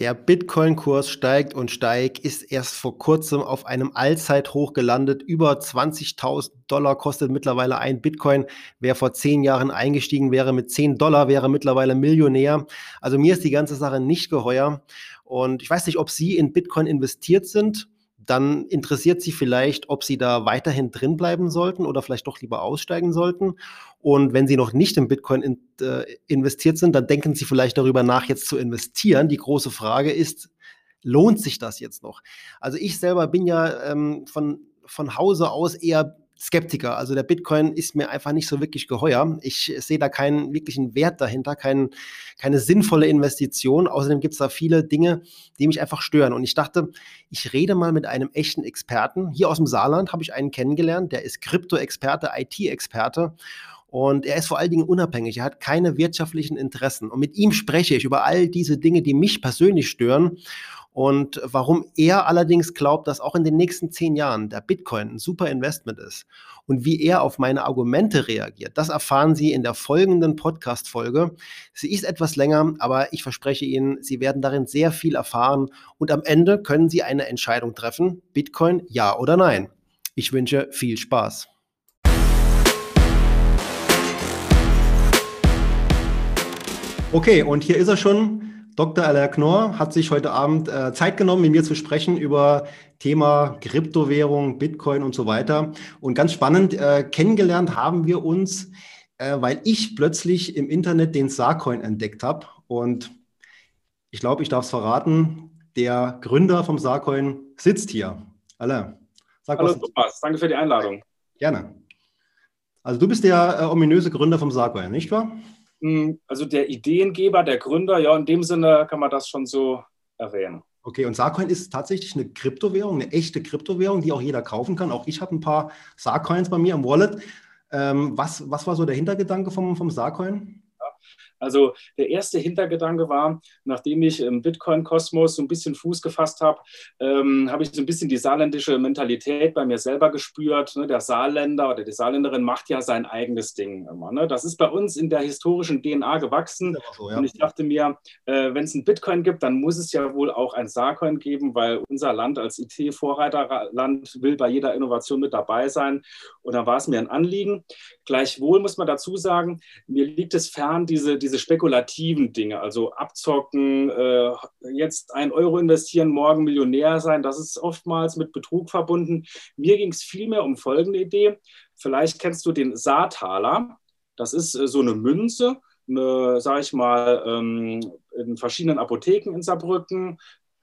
Der Bitcoin-Kurs steigt und steigt, ist erst vor kurzem auf einem Allzeithoch gelandet. Über 20.000 Dollar kostet mittlerweile ein Bitcoin. Wer vor zehn Jahren eingestiegen wäre mit 10 Dollar, wäre mittlerweile Millionär. Also mir ist die ganze Sache nicht geheuer. Und ich weiß nicht, ob Sie in Bitcoin investiert sind dann interessiert Sie vielleicht, ob Sie da weiterhin drin bleiben sollten oder vielleicht doch lieber aussteigen sollten. Und wenn Sie noch nicht in Bitcoin in, äh, investiert sind, dann denken Sie vielleicht darüber nach, jetzt zu investieren. Die große Frage ist, lohnt sich das jetzt noch? Also ich selber bin ja ähm, von, von Hause aus eher Skeptiker. Also der Bitcoin ist mir einfach nicht so wirklich geheuer. Ich sehe da keinen wirklichen Wert dahinter, kein, keine sinnvolle Investition. Außerdem gibt es da viele Dinge, die mich einfach stören. Und ich dachte, ich rede mal mit einem echten Experten. Hier aus dem Saarland habe ich einen kennengelernt, der ist Krypto-Experte, IT-Experte. Und er ist vor allen Dingen unabhängig. Er hat keine wirtschaftlichen Interessen. Und mit ihm spreche ich über all diese Dinge, die mich persönlich stören. Und warum er allerdings glaubt, dass auch in den nächsten zehn Jahren der Bitcoin ein super Investment ist und wie er auf meine Argumente reagiert, das erfahren Sie in der folgenden Podcast-Folge. Sie ist etwas länger, aber ich verspreche Ihnen, Sie werden darin sehr viel erfahren und am Ende können Sie eine Entscheidung treffen, Bitcoin ja oder nein. Ich wünsche viel Spaß. Okay, und hier ist er schon. Dr. Alain Knorr hat sich heute Abend äh, Zeit genommen, mit mir zu sprechen über Thema Kryptowährung, Bitcoin und so weiter. Und ganz spannend, äh, kennengelernt haben wir uns, äh, weil ich plötzlich im Internet den Sarcoin entdeckt habe. Und ich glaube, ich darf es verraten, der Gründer vom Sarcoin sitzt hier. Alain, sag Hallo was. Thomas, danke für die Einladung. Gerne. Also du bist der äh, ominöse Gründer vom Sarcoin, nicht wahr? Hm, also der Ideengeber, der Gründer, ja, in dem Sinne kann man das schon so erwähnen. Okay, und Sarcoin ist tatsächlich eine Kryptowährung, eine echte Kryptowährung, die auch jeder kaufen kann. Auch ich habe ein paar Sarcoins bei mir im Wallet. Ähm, was, was war so der Hintergedanke vom, vom Sarcoin? Also der erste Hintergedanke war, nachdem ich im Bitcoin-Kosmos so ein bisschen Fuß gefasst habe, ähm, habe ich so ein bisschen die saarländische Mentalität bei mir selber gespürt. Ne? Der Saarländer oder die Saarländerin macht ja sein eigenes Ding immer. Ne? Das ist bei uns in der historischen DNA gewachsen. So, ja. Und ich dachte mir, äh, wenn es ein Bitcoin gibt, dann muss es ja wohl auch ein Saarcoin geben, weil unser Land als IT-Vorreiterland will bei jeder Innovation mit dabei sein. Und da war es mir ein Anliegen. Gleichwohl muss man dazu sagen, mir liegt es fern, diese, diese spekulativen Dinge, also abzocken, äh, jetzt ein Euro investieren, morgen Millionär sein, das ist oftmals mit Betrug verbunden. Mir ging es vielmehr um folgende Idee. Vielleicht kennst du den Saartaler. Das ist äh, so eine Münze, eine, sag ich mal, ähm, in verschiedenen Apotheken in Saarbrücken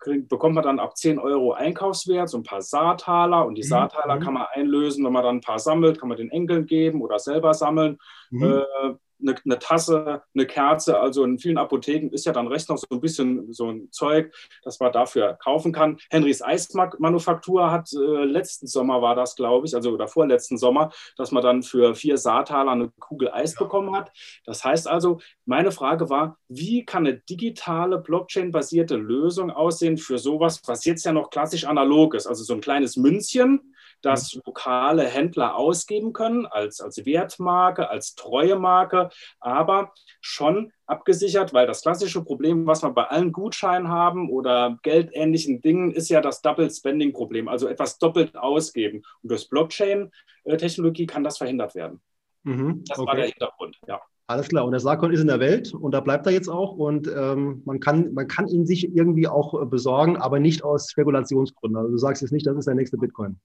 bekommt man dann ab 10 Euro Einkaufswert, so ein paar Saartaler und die mhm. Saartaler mhm. kann man einlösen, wenn man dann ein paar sammelt, kann man den Enkeln geben oder selber sammeln. Mhm. Äh, eine, eine, Tasse, eine Kerze. Also in vielen Apotheken ist ja dann recht noch so ein bisschen so ein Zeug, das man dafür kaufen kann. Henrys Eismanufaktur hat äh, letzten Sommer war das, glaube ich, also oder vorletzten Sommer, dass man dann für vier Saartaler eine Kugel Eis ja. bekommen hat. Das heißt also, meine Frage war, wie kann eine digitale Blockchain-basierte Lösung aussehen für sowas, was jetzt ja noch klassisch analog ist, also so ein kleines Münzchen, das lokale Händler ausgeben können als, als Wertmarke, als Treuemarke, aber schon abgesichert, weil das klassische Problem, was wir bei allen Gutscheinen haben oder geldähnlichen Dingen, ist ja das Double Spending Problem, also etwas doppelt ausgeben. Und durch Blockchain-Technologie kann das verhindert werden. Mhm, das okay. war der Hintergrund, ja. Alles klar. Und der Sarkon ist in der Welt und da bleibt er jetzt auch und ähm, man, kann, man kann ihn sich irgendwie auch besorgen, aber nicht aus Spekulationsgründen. Also du sagst jetzt nicht, das ist der nächste Bitcoin.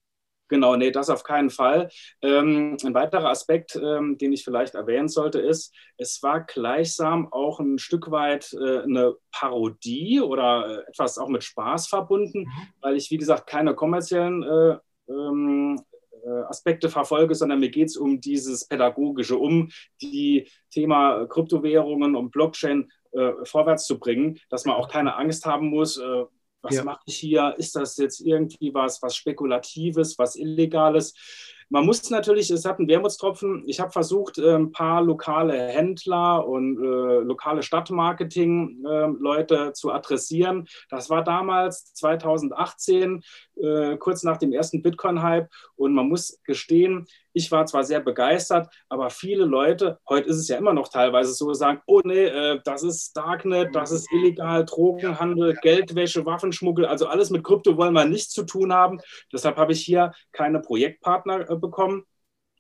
Genau, nee, das auf keinen Fall. Ähm, ein weiterer Aspekt, ähm, den ich vielleicht erwähnen sollte, ist, es war gleichsam auch ein Stück weit äh, eine Parodie oder äh, etwas auch mit Spaß verbunden, mhm. weil ich, wie gesagt, keine kommerziellen äh, ähm, äh, Aspekte verfolge, sondern mir geht es um dieses Pädagogische, um die Thema Kryptowährungen und Blockchain äh, vorwärts zu bringen, dass man auch keine Angst haben muss, äh, was ja. mache ich hier? Ist das jetzt irgendwie was, was Spekulatives, was Illegales? man muss natürlich, es hat einen Wermutstropfen. Ich habe versucht, äh, ein paar lokale Händler und äh, lokale Stadtmarketing-Leute äh, zu adressieren. Das war damals 2018, äh, kurz nach dem ersten Bitcoin-Hype. Und man muss gestehen, ich war zwar sehr begeistert, aber viele Leute, heute ist es ja immer noch teilweise so, sagen, oh nee, äh, das ist Darknet, das ist illegal, Drogenhandel, Geldwäsche, Waffenschmuggel, also alles mit Krypto wollen wir nichts zu tun haben. Deshalb habe ich hier keine Projektpartner äh, bekommen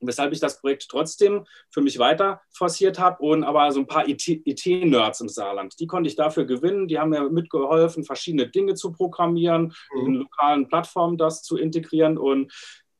weshalb ich das Projekt trotzdem für mich weiter forciert habe und aber so ein paar IT-Nerds im Saarland, die konnte ich dafür gewinnen, die haben mir mitgeholfen, verschiedene Dinge zu programmieren, mhm. in lokalen Plattformen das zu integrieren und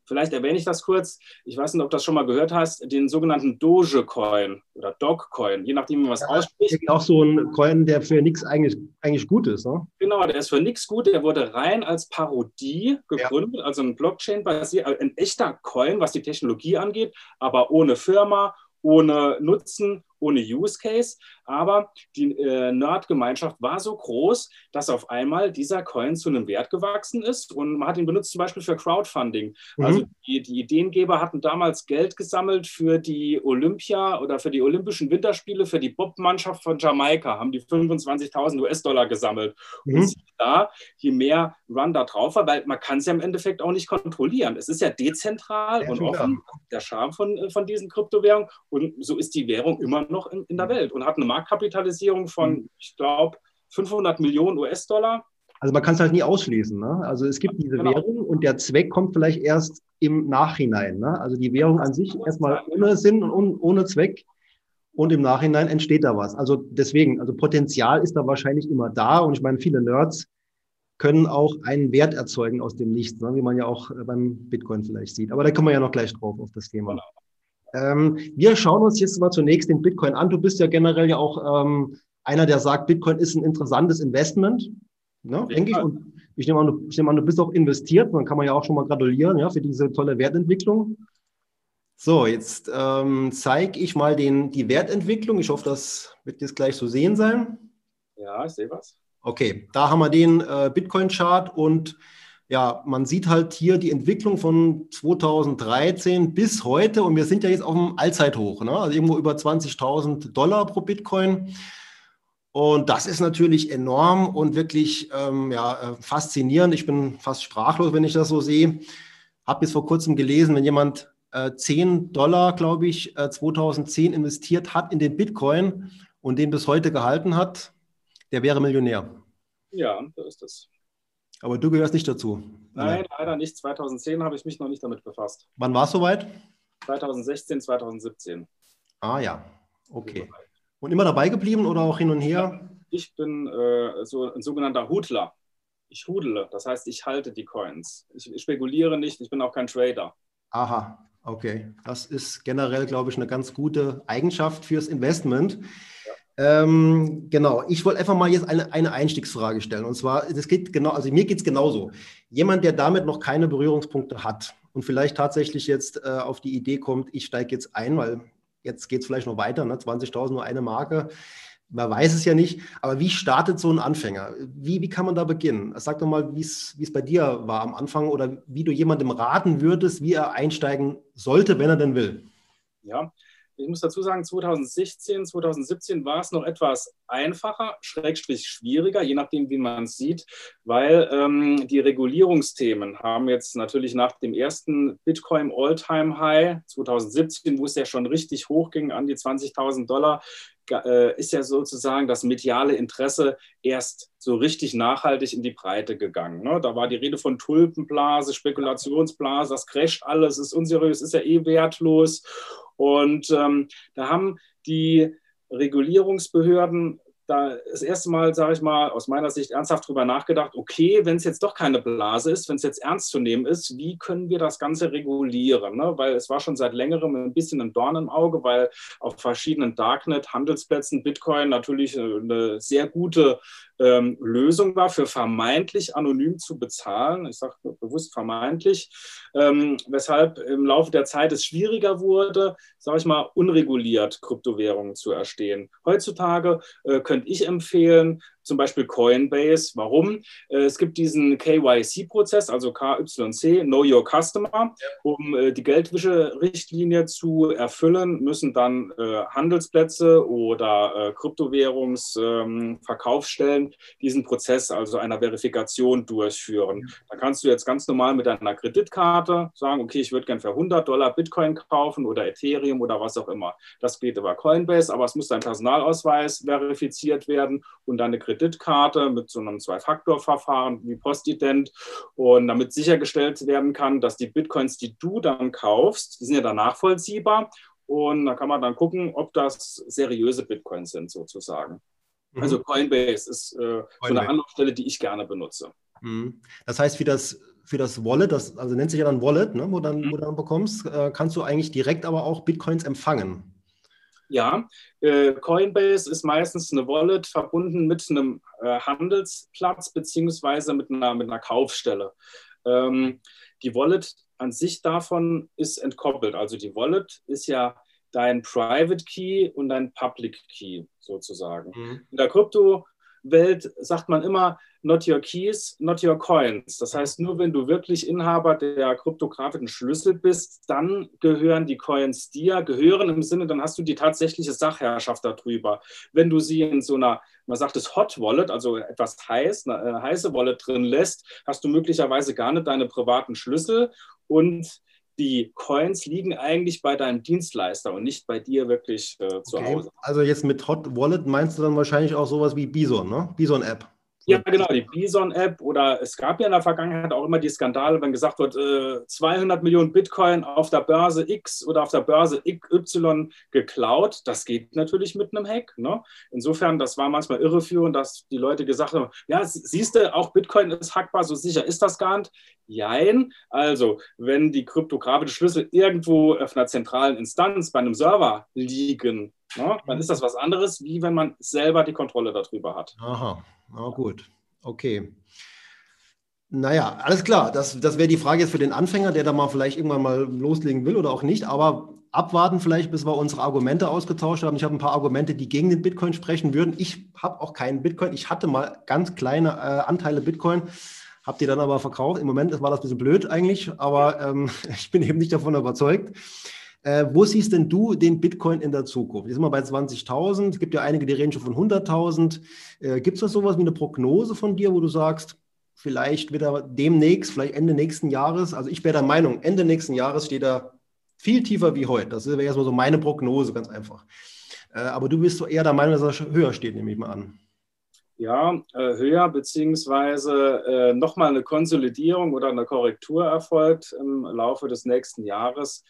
Vielleicht erwähne ich das kurz. Ich weiß nicht, ob du das schon mal gehört hast, den sogenannten Dogecoin oder Dogcoin, je nachdem, wie man es ja, ausspricht. Auch so ein Coin, der für nichts eigentlich, eigentlich gut ist. Ne? Genau, der ist für nichts gut. Der wurde rein als Parodie gegründet, ja. also ein Blockchain-basiert, ein echter Coin, was die Technologie angeht, aber ohne Firma, ohne Nutzen, ohne Use Case. Aber die äh, Nerd-Gemeinschaft war so groß, dass auf einmal dieser Coin zu einem Wert gewachsen ist und man hat ihn benutzt zum Beispiel für Crowdfunding. Mhm. Also die, die, Ideengeber hatten damals Geld gesammelt für die Olympia oder für die Olympischen Winterspiele, für die Bob-Mannschaft von Jamaika, haben die 25.000 US-Dollar gesammelt. Mhm. Und da, je mehr Run da drauf war, weil man kann es ja im Endeffekt auch nicht kontrollieren. Es ist ja dezentral ja, und offen, der Charme von, von diesen Kryptowährungen und so ist die Währung immer noch in, in der Welt und hat eine Marktkapitalisierung von, mhm. ich glaube, 500 Millionen US-Dollar. Also man kann es halt nie ausschließen. Ne? Also es gibt diese genau. Währung und der Zweck kommt vielleicht erst im Nachhinein. Ne? Also die Währung an sich erstmal ohne Sinn und ohne Zweck und im Nachhinein entsteht da was. Also deswegen, also Potenzial ist da wahrscheinlich immer da und ich meine, viele Nerds können auch einen Wert erzeugen aus dem Nichts, ne? wie man ja auch beim Bitcoin vielleicht sieht. Aber da kommen wir ja noch gleich drauf auf das Thema. Genau. Ähm, wir schauen uns jetzt mal zunächst den Bitcoin an. Du bist ja generell ja auch ähm, einer, der sagt, Bitcoin ist ein interessantes Investment. Ne, denke ich. Und ich nehme, an, ich nehme an, du bist auch investiert. Dann kann man ja auch schon mal gratulieren ja, für diese tolle Wertentwicklung. So, jetzt ähm, zeige ich mal den, die Wertentwicklung. Ich hoffe, das wird jetzt gleich so sehen sein. Ja, ich sehe was. Okay, da haben wir den äh, Bitcoin-Chart und ja, man sieht halt hier die Entwicklung von 2013 bis heute und wir sind ja jetzt auf dem Allzeithoch, ne? also irgendwo über 20.000 Dollar pro Bitcoin. Und das ist natürlich enorm und wirklich ähm, ja, äh, faszinierend. Ich bin fast sprachlos, wenn ich das so sehe. Habe bis vor kurzem gelesen, wenn jemand äh, 10 Dollar, glaube ich, äh, 2010 investiert hat in den Bitcoin und den bis heute gehalten hat, der wäre Millionär. Ja, so ist das. Aber du gehörst nicht dazu. Nein, Nein, leider nicht. 2010 habe ich mich noch nicht damit befasst. Wann war es soweit? 2016, 2017. Ah ja, okay. Und immer dabei geblieben oder auch hin und her? Ich bin äh, so ein sogenannter Hudler. Ich hudle, das heißt, ich halte die Coins. Ich, ich spekuliere nicht, ich bin auch kein Trader. Aha, okay. Das ist generell, glaube ich, eine ganz gute Eigenschaft fürs Investment. Ähm, genau, ich wollte einfach mal jetzt eine, eine Einstiegsfrage stellen. Und zwar, das geht genau, also mir geht es genauso. Jemand, der damit noch keine Berührungspunkte hat und vielleicht tatsächlich jetzt äh, auf die Idee kommt, ich steige jetzt ein, weil jetzt geht es vielleicht noch weiter, ne? 20.000 nur eine Marke. Man weiß es ja nicht, aber wie startet so ein Anfänger? Wie, wie kann man da beginnen? Sag doch mal, wie es bei dir war am Anfang oder wie du jemandem raten würdest, wie er einsteigen sollte, wenn er denn will. Ja, ich muss dazu sagen, 2016, 2017 war es noch etwas einfacher, schrägstrich schwieriger, je nachdem, wie man es sieht, weil ähm, die Regulierungsthemen haben jetzt natürlich nach dem ersten Bitcoin All-Time High 2017, wo es ja schon richtig hoch ging an die 20.000 Dollar, äh, ist ja sozusagen das mediale Interesse erst so richtig nachhaltig in die Breite gegangen. Ne? Da war die Rede von Tulpenblase, Spekulationsblase, das crasht alles, ist unseriös, ist ja eh wertlos. Und ähm, da haben die Regulierungsbehörden da das erste Mal, sage ich mal, aus meiner Sicht ernsthaft darüber nachgedacht, okay, wenn es jetzt doch keine Blase ist, wenn es jetzt ernst zu nehmen ist, wie können wir das Ganze regulieren? Ne? Weil es war schon seit längerem ein bisschen ein Dorn im Auge, weil auf verschiedenen Darknet-Handelsplätzen Bitcoin natürlich eine sehr gute ähm, Lösung war, für vermeintlich anonym zu bezahlen. Ich sage bewusst vermeintlich, ähm, weshalb im Laufe der Zeit es schwieriger wurde, sage ich mal, unreguliert Kryptowährungen zu erstehen. Heutzutage äh, könnte ich empfehlen, zum Beispiel Coinbase. Warum? Äh, es gibt diesen KYC-Prozess, also KYC, Know Your Customer. Um äh, die Geldwäsche-Richtlinie zu erfüllen, müssen dann äh, Handelsplätze oder Kryptowährungsverkaufsstellen ähm, diesen Prozess, also einer Verifikation, durchführen. Da kannst du jetzt ganz normal mit deiner Kreditkarte sagen, okay, ich würde gerne für 100 Dollar Bitcoin kaufen oder Ethereum oder was auch immer. Das geht über Coinbase, aber es muss dein Personalausweis verifiziert werden und deine Kreditkarte mit so einem Zwei-Faktor-Verfahren wie Postident und damit sichergestellt werden kann, dass die Bitcoins, die du dann kaufst, die sind ja dann nachvollziehbar und da kann man dann gucken, ob das seriöse Bitcoins sind sozusagen. Mhm. Also Coinbase ist äh, Coinbase. so eine Anlaufstelle, die ich gerne benutze. Mhm. Das heißt, wie das für das Wallet, das also nennt sich ja dann Wallet, ne, wo, dann, mhm. wo du dann bekommst, äh, kannst du eigentlich direkt aber auch Bitcoins empfangen. Ja, äh, Coinbase ist meistens eine Wallet verbunden mit einem äh, Handelsplatz beziehungsweise mit einer, mit einer Kaufstelle. Ähm, die Wallet an sich davon ist entkoppelt. Also die Wallet ist ja dein Private Key und dein Public Key sozusagen. Mhm. In der Kryptowelt sagt man immer, not your keys, not your coins. Das heißt, nur wenn du wirklich Inhaber der kryptografischen Schlüssel bist, dann gehören die Coins dir, gehören im Sinne, dann hast du die tatsächliche Sachherrschaft darüber. Wenn du sie in so einer, man sagt es Hot Wallet, also etwas heiß, eine heiße Wallet drin lässt, hast du möglicherweise gar nicht deine privaten Schlüssel und die Coins liegen eigentlich bei deinem Dienstleister und nicht bei dir wirklich äh, zu okay. Hause. Also jetzt mit Hot Wallet meinst du dann wahrscheinlich auch sowas wie Bison, ne? Bison App. Ja, genau, die Bison-App oder es gab ja in der Vergangenheit auch immer die Skandale, wenn gesagt wird, äh, 200 Millionen Bitcoin auf der Börse X oder auf der Börse Y geklaut. Das geht natürlich mit einem Hack. Ne? Insofern, das war manchmal irreführend, dass die Leute gesagt haben, ja, siehst du, auch Bitcoin ist hackbar, so sicher ist das gar nicht. Jein. Also, wenn die kryptografischen Schlüssel irgendwo auf einer zentralen Instanz bei einem Server liegen, ne, dann ist das was anderes, wie wenn man selber die Kontrolle darüber hat. Aha. Na gut, okay. Naja, alles klar. Das, das wäre die Frage jetzt für den Anfänger, der da mal vielleicht irgendwann mal loslegen will oder auch nicht. Aber abwarten vielleicht, bis wir unsere Argumente ausgetauscht haben. Ich habe ein paar Argumente, die gegen den Bitcoin sprechen würden. Ich habe auch keinen Bitcoin. Ich hatte mal ganz kleine äh, Anteile Bitcoin, habe die dann aber verkauft. Im Moment war das ein bisschen blöd eigentlich, aber ähm, ich bin eben nicht davon überzeugt. Äh, wo siehst denn du den Bitcoin in der Zukunft? Jetzt sind wir bei 20.000. Es gibt ja einige, die reden schon von 100.000. Äh, gibt es da sowas wie eine Prognose von dir, wo du sagst, vielleicht wird er demnächst, vielleicht Ende nächsten Jahres, also ich wäre der Meinung, Ende nächsten Jahres steht er viel tiefer wie heute. Das wäre erstmal so meine Prognose, ganz einfach. Äh, aber du bist so eher der Meinung, dass er höher steht, nehme ich mal an. Ja, äh, höher, beziehungsweise äh, nochmal eine Konsolidierung oder eine Korrektur erfolgt im Laufe des nächsten Jahres.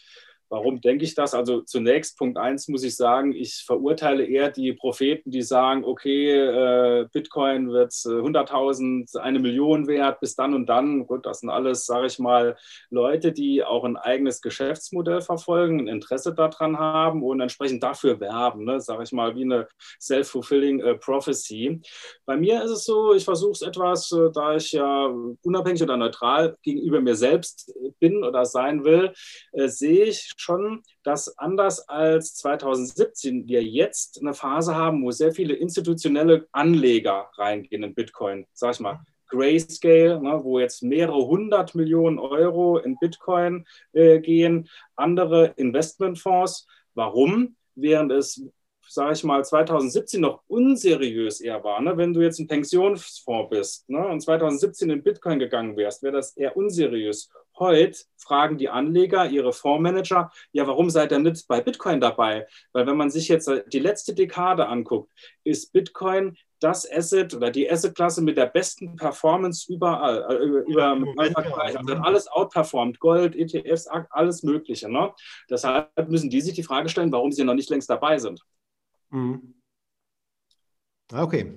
Warum denke ich das? Also zunächst Punkt eins muss ich sagen, ich verurteile eher die Propheten, die sagen, okay, äh, Bitcoin wird 100.000, eine Million wert bis dann und dann. Gut, das sind alles, sage ich mal, Leute, die auch ein eigenes Geschäftsmodell verfolgen, ein Interesse daran haben und entsprechend dafür werben, ne? sage ich mal, wie eine self-fulfilling äh, prophecy. Bei mir ist es so, ich versuche es etwas, äh, da ich ja unabhängig oder neutral gegenüber mir selbst bin oder sein will, äh, sehe ich schon, dass anders als 2017 wir jetzt eine Phase haben, wo sehr viele institutionelle Anleger reingehen in Bitcoin. Sag ich mal, Grayscale, ne, wo jetzt mehrere hundert Millionen Euro in Bitcoin äh, gehen, andere Investmentfonds. Warum? Während es sage ich mal, 2017 noch unseriös eher war, ne? wenn du jetzt ein Pensionsfonds bist ne? und 2017 in Bitcoin gegangen wärst, wäre das eher unseriös. Heute fragen die Anleger ihre Fondsmanager, ja, warum seid ihr nicht bei Bitcoin dabei? Weil wenn man sich jetzt die letzte Dekade anguckt, ist Bitcoin das Asset oder die Assetklasse mit der besten Performance überall, äh, über ja, Vergleich. Also hat alles outperformed, Gold, ETFs, alles Mögliche. Ne? Deshalb müssen die sich die Frage stellen, warum sie noch nicht längst dabei sind. Mhm. Okay.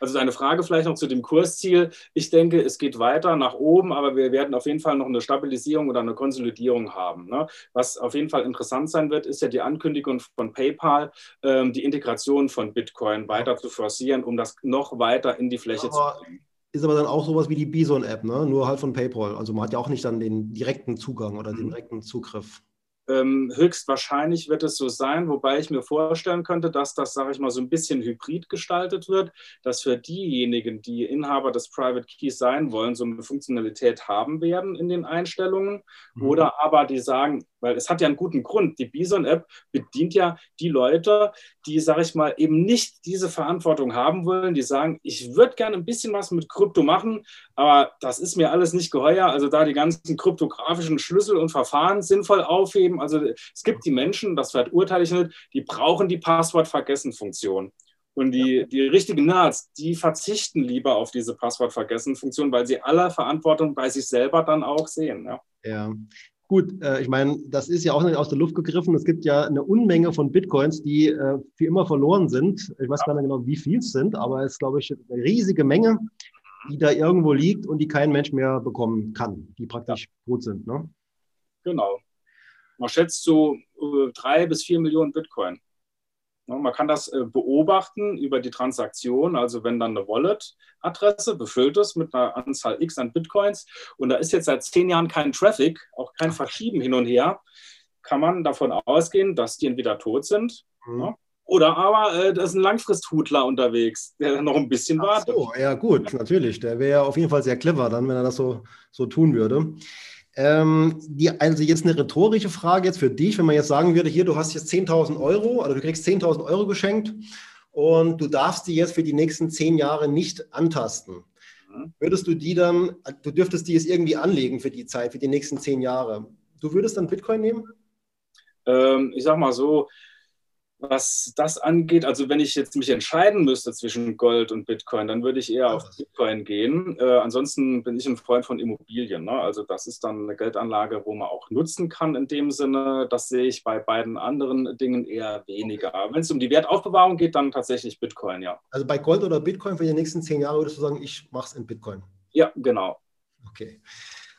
Also eine Frage vielleicht noch zu dem Kursziel. Ich denke, es geht weiter nach oben, aber wir werden auf jeden Fall noch eine Stabilisierung oder eine Konsolidierung haben. Ne? Was auf jeden Fall interessant sein wird, ist ja die Ankündigung von PayPal, ähm, die Integration von Bitcoin weiter zu forcieren, um das noch weiter in die Fläche aber zu bringen. Ist aber dann auch sowas wie die Bison-App, ne? nur halt von PayPal. Also man hat ja auch nicht dann den direkten Zugang oder den mhm. direkten Zugriff. Ähm, höchstwahrscheinlich wird es so sein, wobei ich mir vorstellen könnte, dass das, sage ich mal, so ein bisschen hybrid gestaltet wird, dass für diejenigen, die Inhaber des Private Keys sein wollen, so eine Funktionalität haben werden in den Einstellungen. Mhm. Oder aber die sagen, weil es hat ja einen guten Grund, die Bison-App bedient ja die Leute, die, sage ich mal, eben nicht diese Verantwortung haben wollen, die sagen, ich würde gerne ein bisschen was mit Krypto machen, aber das ist mir alles nicht geheuer. Also da die ganzen kryptografischen Schlüssel und Verfahren sinnvoll aufheben, also es gibt die Menschen, das verurteile ich nicht, die brauchen die Passwort-Vergessen-Funktion. Und die, die richtigen Nerds, die verzichten lieber auf diese Passwort-Vergessen-Funktion, weil sie aller Verantwortung bei sich selber dann auch sehen. Ja, ja. Gut, äh, ich meine, das ist ja auch nicht aus der Luft gegriffen. Es gibt ja eine Unmenge von Bitcoins, die äh, für immer verloren sind. Ich weiß gar nicht genau, wie viel es sind, aber es ist, glaube ich, eine riesige Menge, die da irgendwo liegt und die kein Mensch mehr bekommen kann, die praktisch gut sind. Ne? Genau. Man schätzt so äh, drei bis vier Millionen Bitcoin. Man kann das äh, beobachten über die Transaktion, also wenn dann eine Wallet-Adresse befüllt ist mit einer Anzahl X an Bitcoins und da ist jetzt seit zehn Jahren kein Traffic, auch kein Verschieben hin und her, kann man davon ausgehen, dass die entweder tot sind mhm. oder aber äh, da ist ein Langfristhutler unterwegs, der noch ein bisschen Ach wartet. So, ja gut, natürlich. Der wäre ja auf jeden Fall sehr clever dann, wenn er das so, so tun würde. Ähm, die, also jetzt eine rhetorische Frage jetzt für dich, wenn man jetzt sagen würde, hier, du hast jetzt 10.000 Euro, also du kriegst 10.000 Euro geschenkt und du darfst die jetzt für die nächsten zehn Jahre nicht antasten. Mhm. Würdest du die dann, du dürftest die jetzt irgendwie anlegen für die Zeit, für die nächsten zehn Jahre. Du würdest dann Bitcoin nehmen? Ähm, ich sag mal so, was das angeht, also wenn ich jetzt mich entscheiden müsste zwischen Gold und Bitcoin, dann würde ich eher auf Bitcoin gehen. Äh, ansonsten bin ich ein Freund von Immobilien. Ne? Also das ist dann eine Geldanlage, wo man auch nutzen kann in dem Sinne. Das sehe ich bei beiden anderen Dingen eher weniger. Wenn es um die Wertaufbewahrung geht, dann tatsächlich Bitcoin, ja. Also bei Gold oder Bitcoin für die nächsten zehn Jahre würdest du sagen, ich mache es in Bitcoin. Ja, genau. Okay.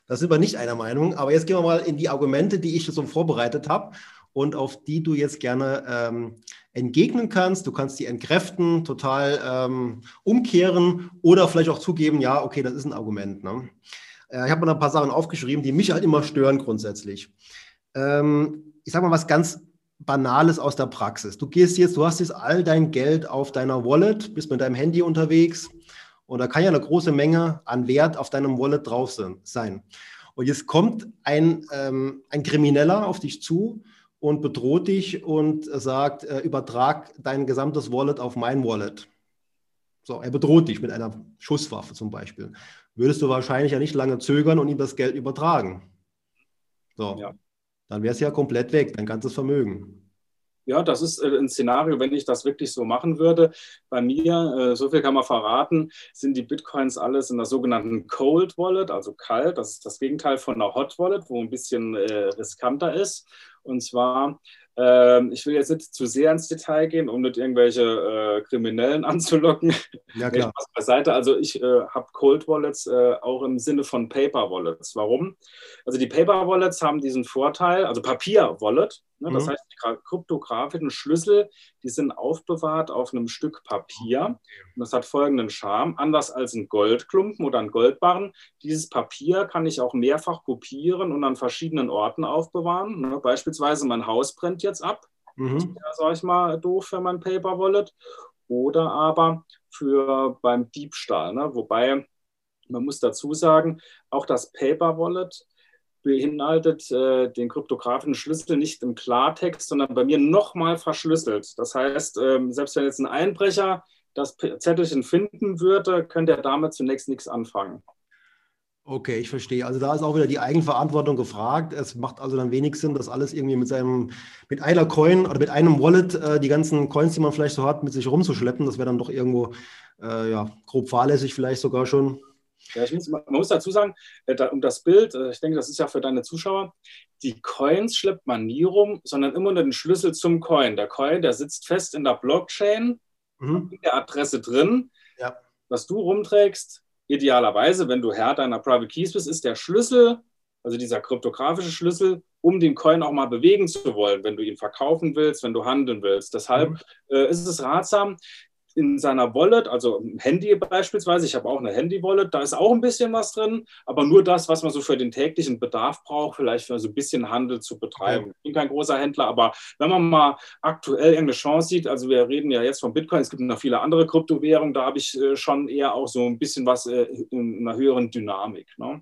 Da sind wir nicht einer Meinung. Aber jetzt gehen wir mal in die Argumente, die ich so vorbereitet habe und auf die du jetzt gerne ähm, entgegnen kannst. Du kannst die entkräften, total ähm, umkehren oder vielleicht auch zugeben, ja, okay, das ist ein Argument. Ne? Äh, ich habe mal ein paar Sachen aufgeschrieben, die mich halt immer stören grundsätzlich. Ähm, ich sage mal was ganz Banales aus der Praxis. Du gehst jetzt, du hast jetzt all dein Geld auf deiner Wallet, bist mit deinem Handy unterwegs und da kann ja eine große Menge an Wert auf deinem Wallet drauf sein. Und jetzt kommt ein, ähm, ein Krimineller auf dich zu und bedroht dich und sagt, äh, übertrag dein gesamtes Wallet auf mein Wallet. So, er bedroht dich mit einer Schusswaffe zum Beispiel. Würdest du wahrscheinlich ja nicht lange zögern und ihm das Geld übertragen. So, ja. dann wäre es ja komplett weg, dein ganzes Vermögen. Ja, das ist äh, ein Szenario, wenn ich das wirklich so machen würde. Bei mir, äh, so viel kann man verraten, sind die Bitcoins alles in der sogenannten Cold Wallet, also kalt. Das ist das Gegenteil von einer Hot Wallet, wo ein bisschen riskanter ist. Und zwar, äh, ich will jetzt nicht zu sehr ins Detail gehen, um nicht irgendwelche äh, Kriminellen anzulocken. Ja, klar. Ich beiseite. Also ich äh, habe Cold Wallets äh, auch im Sinne von Paper Wallets. Warum? Also die Paper Wallets haben diesen Vorteil, also Papier Wallet? Das mhm. heißt, die kryptografischen Schlüssel, die sind aufbewahrt auf einem Stück Papier. Und das hat folgenden Charme. Anders als ein Goldklumpen oder ein Goldbarren, dieses Papier kann ich auch mehrfach kopieren und an verschiedenen Orten aufbewahren. Ne? Beispielsweise mein Haus brennt jetzt ab. Mhm. Das wäre, sag ich mal, doof für mein Paper Wallet. Oder aber für beim Diebstahl. Ne? Wobei man muss dazu sagen, auch das Paper Wallet beinhaltet äh, den kryptografischen Schlüssel nicht im Klartext, sondern bei mir nochmal verschlüsselt. Das heißt, ähm, selbst wenn jetzt ein Einbrecher das Zettelchen finden würde, könnte er damit zunächst nichts anfangen. Okay, ich verstehe. Also da ist auch wieder die Eigenverantwortung gefragt. Es macht also dann wenig Sinn, das alles irgendwie mit seinem, mit einer Coin oder mit einem Wallet äh, die ganzen Coins, die man vielleicht so hat, mit sich rumzuschleppen. Das wäre dann doch irgendwo äh, ja, grob fahrlässig vielleicht sogar schon. Ja, muss, man muss dazu sagen, äh, um das Bild, äh, ich denke, das ist ja für deine Zuschauer, die Coins schleppt man nie rum, sondern immer nur den Schlüssel zum Coin. Der Coin, der sitzt fest in der Blockchain, mhm. in der Adresse drin. Ja. Was du rumträgst, idealerweise, wenn du Herr deiner Private Keys bist, ist der Schlüssel, also dieser kryptografische Schlüssel, um den Coin auch mal bewegen zu wollen, wenn du ihn verkaufen willst, wenn du handeln willst. Deshalb mhm. äh, ist es ratsam, in seiner Wallet, also Handy beispielsweise, ich habe auch eine Handy-Wallet, da ist auch ein bisschen was drin, aber nur das, was man so für den täglichen Bedarf braucht, vielleicht für so ein bisschen Handel zu betreiben. Ich bin kein großer Händler, aber wenn man mal aktuell irgendeine Chance sieht, also wir reden ja jetzt von Bitcoin, es gibt noch viele andere Kryptowährungen, da habe ich äh, schon eher auch so ein bisschen was äh, in einer höheren Dynamik. Ne?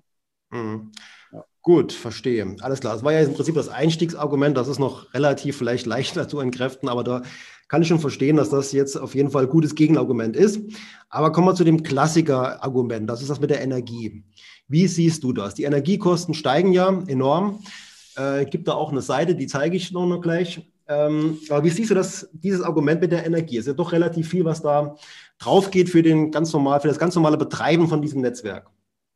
Mhm. Ja. Gut, verstehe. Alles klar. Das war ja im Prinzip das Einstiegsargument. Das ist noch relativ vielleicht leichter zu entkräften, aber da kann ich schon verstehen, dass das jetzt auf jeden Fall ein gutes Gegenargument ist. Aber kommen wir zu dem Klassiker-Argument. Das ist das mit der Energie. Wie siehst du das? Die Energiekosten steigen ja enorm. Äh, gibt da auch eine Seite, die zeige ich noch, noch gleich. Ähm, aber wie siehst du das, dieses Argument mit der Energie? Es ist ja doch relativ viel, was da drauf geht für, den ganz normal, für das ganz normale Betreiben von diesem Netzwerk.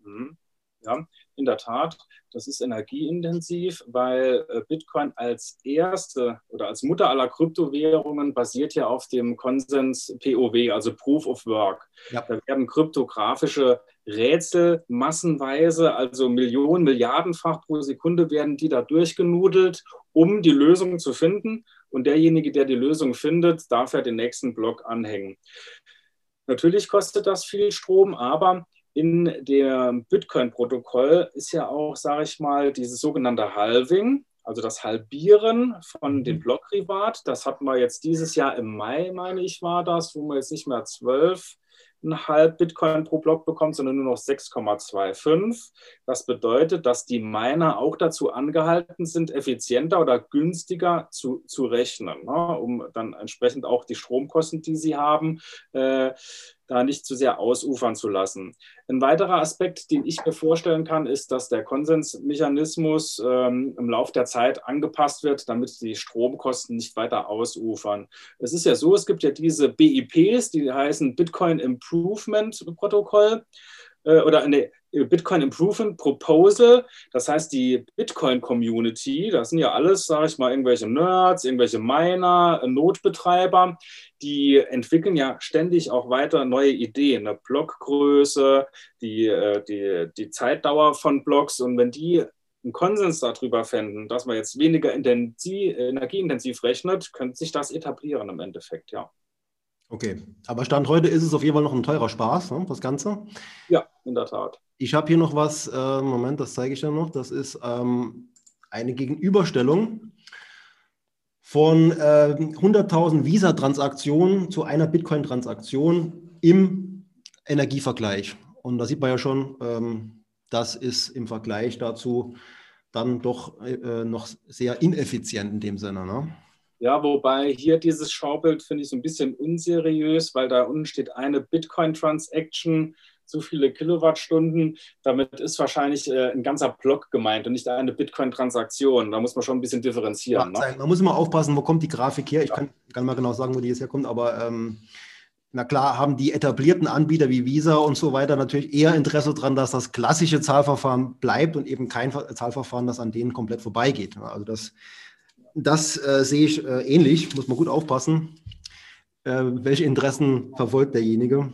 Mhm. Ja, in der Tat, das ist energieintensiv, weil äh, Bitcoin als erste oder als Mutter aller Kryptowährungen basiert ja auf dem Konsens POW, also Proof of Work. Ja. Da werden kryptografische Rätsel massenweise, also Millionen, Milliardenfach pro Sekunde werden die da durchgenudelt, um die Lösung zu finden. Und derjenige, der die Lösung findet, darf ja den nächsten Block anhängen. Natürlich kostet das viel Strom, aber in dem Bitcoin-Protokoll ist ja auch, sage ich mal, dieses sogenannte Halving, also das Halbieren von dem mhm. Blockrivat. Das hatten wir jetzt dieses Jahr im Mai, meine ich, war das, wo wir jetzt nicht mehr zwölf halb Bitcoin pro Block bekommt, sondern nur noch 6,25. Das bedeutet, dass die Miner auch dazu angehalten sind, effizienter oder günstiger zu, zu rechnen, ne, um dann entsprechend auch die Stromkosten, die sie haben, äh, da nicht zu sehr ausufern zu lassen. Ein weiterer Aspekt, den ich mir vorstellen kann, ist, dass der Konsensmechanismus ähm, im Laufe der Zeit angepasst wird, damit die Stromkosten nicht weiter ausufern. Es ist ja so, es gibt ja diese BIPs, die heißen Bitcoin Improvement Protokoll äh, oder eine Bitcoin Improvement Proposal. Das heißt, die Bitcoin-Community, das sind ja alles, sage ich mal, irgendwelche Nerds, irgendwelche Miner, Notbetreiber, die entwickeln ja ständig auch weiter neue Ideen, eine Blockgröße, die, äh, die, die Zeitdauer von Blocks. Und wenn die einen Konsens darüber fänden, dass man jetzt weniger intensiv, energieintensiv rechnet, könnte sich das etablieren im Endeffekt, ja. Okay, aber Stand heute ist es auf jeden Fall noch ein teurer Spaß, ne, das Ganze. Ja, in der Tat. Ich habe hier noch was, äh, Moment, das zeige ich dann noch. Das ist ähm, eine Gegenüberstellung von äh, 100.000 Visa-Transaktionen zu einer Bitcoin-Transaktion im Energievergleich. Und da sieht man ja schon, ähm, das ist im Vergleich dazu dann doch äh, noch sehr ineffizient in dem Sinne. Ne? Ja, wobei hier dieses Schaubild finde ich so ein bisschen unseriös, weil da unten steht eine Bitcoin-Transaction, so viele Kilowattstunden. Damit ist wahrscheinlich äh, ein ganzer Block gemeint und nicht eine Bitcoin-Transaktion. Da muss man schon ein bisschen differenzieren. Ne? Man muss immer aufpassen, wo kommt die Grafik her. Ich ja. kann, kann mal genau sagen, wo die jetzt herkommt, aber ähm, na klar haben die etablierten Anbieter wie Visa und so weiter natürlich eher Interesse daran, dass das klassische Zahlverfahren bleibt und eben kein Zahlverfahren, das an denen komplett vorbeigeht. Also das das äh, sehe ich äh, ähnlich, muss man gut aufpassen, äh, welche Interessen verfolgt derjenige.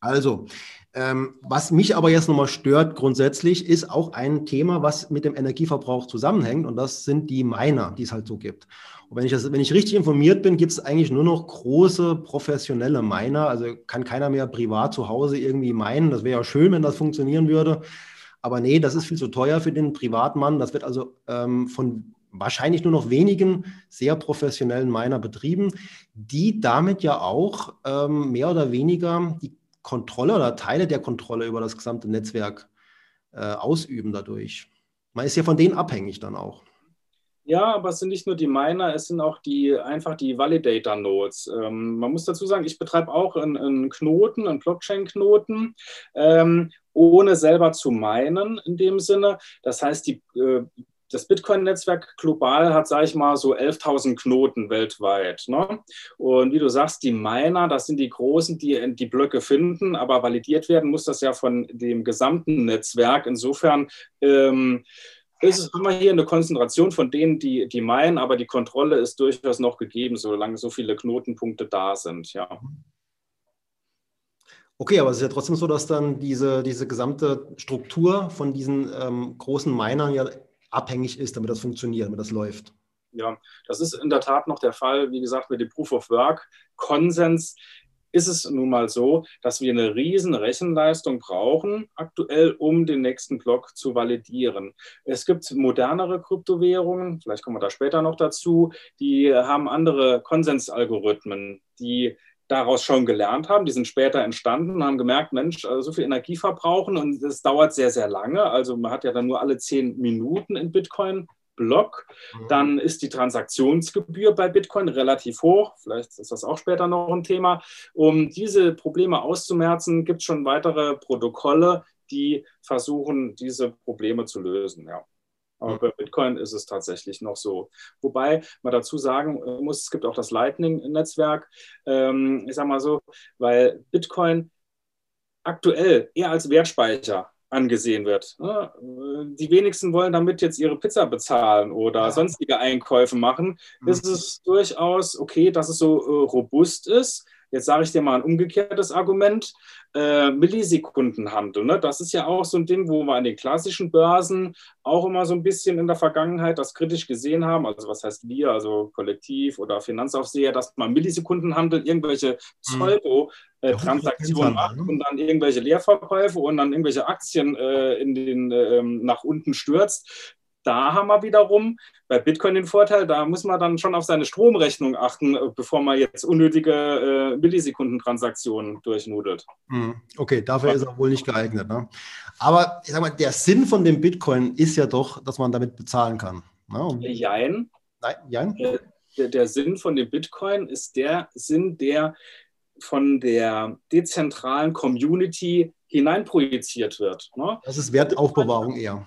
Also, ähm, was mich aber jetzt nochmal stört grundsätzlich, ist auch ein Thema, was mit dem Energieverbrauch zusammenhängt und das sind die Miner, die es halt so gibt. Und wenn ich, das, wenn ich richtig informiert bin, gibt es eigentlich nur noch große professionelle Miner, also kann keiner mehr privat zu Hause irgendwie meinen. Das wäre ja schön, wenn das funktionieren würde. Aber nee, das ist viel zu teuer für den Privatmann. Das wird also ähm, von wahrscheinlich nur noch wenigen sehr professionellen Miner betrieben, die damit ja auch ähm, mehr oder weniger die Kontrolle oder Teile der Kontrolle über das gesamte Netzwerk äh, ausüben dadurch. Man ist ja von denen abhängig dann auch. Ja, aber es sind nicht nur die Miner, es sind auch die einfach die Validator-Nodes. Ähm, man muss dazu sagen, ich betreibe auch einen, einen Knoten, einen Blockchain-Knoten, ähm, ohne selber zu minen in dem Sinne. Das heißt, die äh, das Bitcoin-Netzwerk global hat, sage ich mal, so 11.000 Knoten weltweit. Ne? Und wie du sagst, die Miner, das sind die Großen, die die Blöcke finden, aber validiert werden muss das ja von dem gesamten Netzwerk. Insofern ähm, ist es immer hier eine Konzentration von denen, die, die meinen, aber die Kontrolle ist durchaus noch gegeben, solange so viele Knotenpunkte da sind. Ja. Okay, aber es ist ja trotzdem so, dass dann diese, diese gesamte Struktur von diesen ähm, großen Minern ja abhängig ist, damit das funktioniert, damit das läuft. Ja, das ist in der Tat noch der Fall, wie gesagt, mit dem Proof of Work. Konsens ist es nun mal so, dass wir eine riesen Rechenleistung brauchen, aktuell, um den nächsten Block zu validieren. Es gibt modernere Kryptowährungen, vielleicht kommen wir da später noch dazu, die haben andere Konsensalgorithmen, die daraus schon gelernt haben. Die sind später entstanden und haben gemerkt, Mensch, also so viel Energie verbrauchen und das dauert sehr, sehr lange. Also man hat ja dann nur alle zehn Minuten in Bitcoin Block. Mhm. Dann ist die Transaktionsgebühr bei Bitcoin relativ hoch. Vielleicht ist das auch später noch ein Thema. Um diese Probleme auszumerzen, gibt es schon weitere Protokolle, die versuchen, diese Probleme zu lösen. Ja. Aber bei Bitcoin ist es tatsächlich noch so. Wobei man dazu sagen muss, es gibt auch das Lightning-Netzwerk. Ähm, ich sage mal so, weil Bitcoin aktuell eher als Wertspeicher angesehen wird. Die wenigsten wollen damit jetzt ihre Pizza bezahlen oder sonstige Einkäufe machen. Mhm. Ist es durchaus okay, dass es so äh, robust ist. Jetzt sage ich dir mal ein umgekehrtes Argument. Äh, Millisekundenhandel, ne? das ist ja auch so ein Ding, wo wir an den klassischen Börsen auch immer so ein bisschen in der Vergangenheit das kritisch gesehen haben. Also was heißt wir, also Kollektiv oder Finanzaufseher, dass man Millisekundenhandel irgendwelche mhm. Pseudo-Transaktionen macht und dann irgendwelche Leerverkäufe und dann irgendwelche Aktien äh, in den, äh, nach unten stürzt da haben wir wiederum bei Bitcoin den Vorteil, da muss man dann schon auf seine Stromrechnung achten, äh, bevor man jetzt unnötige äh, Millisekundentransaktionen durchnudelt. Hm, okay, dafür ist er wohl nicht geeignet. Ne? Aber ich sag mal, der Sinn von dem Bitcoin ist ja doch, dass man damit bezahlen kann. Ne? Jein. Nein, jein. Der, der, der Sinn von dem Bitcoin ist der Sinn, der von der dezentralen Community hineinprojiziert wird. Ne? Das ist Wertaufbewahrung eher.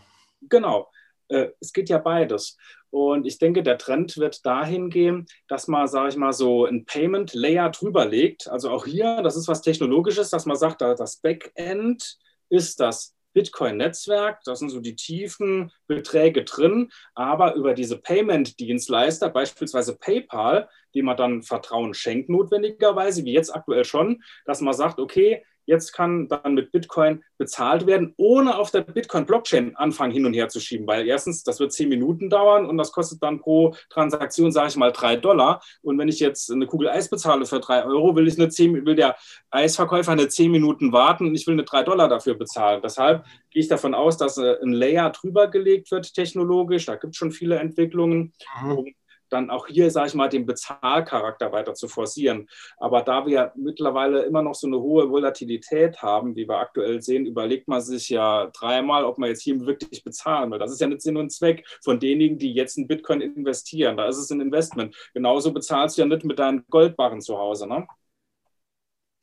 Genau. Äh, es geht ja beides. Und ich denke, der Trend wird dahin gehen, dass man, sage ich mal, so ein Payment Layer drüber legt. Also auch hier, das ist was Technologisches, dass man sagt, das Backend ist das Bitcoin-Netzwerk, da sind so die tiefen Beträge drin, aber über diese Payment-Dienstleister, beispielsweise PayPal, die man dann Vertrauen schenkt, notwendigerweise, wie jetzt aktuell schon, dass man sagt, okay, Jetzt kann dann mit Bitcoin bezahlt werden, ohne auf der Bitcoin-Blockchain anfangen hin und her zu schieben, weil erstens, das wird zehn Minuten dauern und das kostet dann pro Transaktion, sage ich mal, drei Dollar. Und wenn ich jetzt eine Kugel Eis bezahle für drei Euro, will, ich eine zehn, will der Eisverkäufer eine zehn Minuten warten und ich will eine drei Dollar dafür bezahlen. Deshalb gehe ich davon aus, dass äh, ein Layer drüber gelegt wird technologisch. Da gibt es schon viele Entwicklungen. Mhm dann auch hier, sage ich mal, den Bezahlcharakter weiter zu forcieren. Aber da wir mittlerweile immer noch so eine hohe Volatilität haben, wie wir aktuell sehen, überlegt man sich ja dreimal, ob man jetzt hier wirklich bezahlen will. Das ist ja nicht Sinn und Zweck von denjenigen, die jetzt in Bitcoin investieren. Da ist es ein Investment. Genauso bezahlst du ja nicht mit deinen Goldbarren zu Hause. Ne?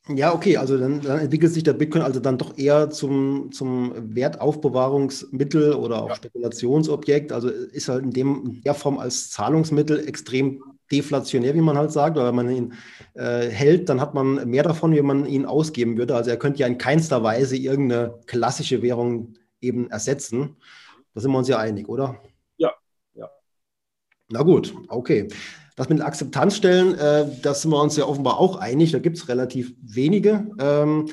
Ja, okay, also dann, dann, entwickelt sich der Bitcoin also dann doch eher zum, zum Wertaufbewahrungsmittel oder auch ja. Spekulationsobjekt. Also ist halt in, dem, in der Form als Zahlungsmittel extrem deflationär, wie man halt sagt. Oder wenn man ihn äh, hält, dann hat man mehr davon, wie man ihn ausgeben würde. Also er könnte ja in keinster Weise irgendeine klassische Währung eben ersetzen. Da sind wir uns ja einig, oder? Ja, ja. Na gut, okay. Das mit Akzeptanzstellen, äh, da sind wir uns ja offenbar auch einig. Da gibt es relativ wenige. Ähm,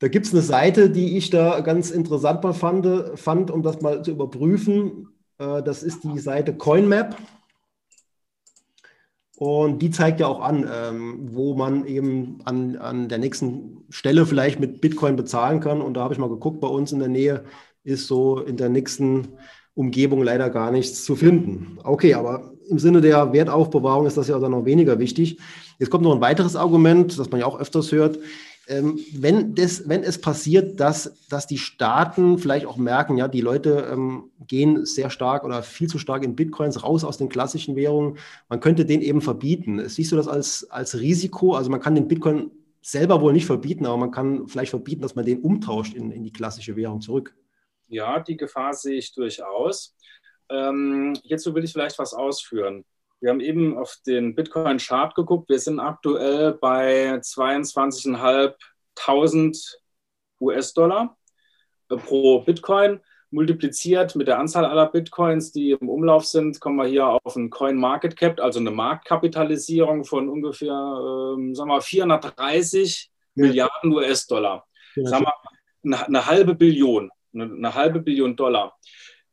da gibt es eine Seite, die ich da ganz interessant mal fand, fand um das mal zu überprüfen. Äh, das ist die Seite CoinMap. Und die zeigt ja auch an, ähm, wo man eben an, an der nächsten Stelle vielleicht mit Bitcoin bezahlen kann. Und da habe ich mal geguckt, bei uns in der Nähe ist so in der nächsten Umgebung leider gar nichts zu finden. Okay, aber im Sinne der Wertaufbewahrung ist das ja dann noch weniger wichtig. Jetzt kommt noch ein weiteres Argument, das man ja auch öfters hört. Ähm, wenn, das, wenn es passiert, dass, dass die Staaten vielleicht auch merken, ja, die Leute ähm, gehen sehr stark oder viel zu stark in Bitcoins raus aus den klassischen Währungen, man könnte den eben verbieten. Siehst du das als, als Risiko? Also man kann den Bitcoin selber wohl nicht verbieten, aber man kann vielleicht verbieten, dass man den umtauscht in, in die klassische Währung zurück. Ja, die Gefahr sehe ich durchaus. Ähm, hierzu will ich vielleicht was ausführen. Wir haben eben auf den Bitcoin-Chart geguckt. Wir sind aktuell bei 22.500 US-Dollar äh, pro Bitcoin. Multipliziert mit der Anzahl aller Bitcoins, die im Umlauf sind, kommen wir hier auf einen Coin Market Cap, also eine Marktkapitalisierung von ungefähr ähm, sagen wir 430 ja. Milliarden US-Dollar. Ja, sagen wir eine, eine halbe Billion eine, eine halbe Billion Dollar.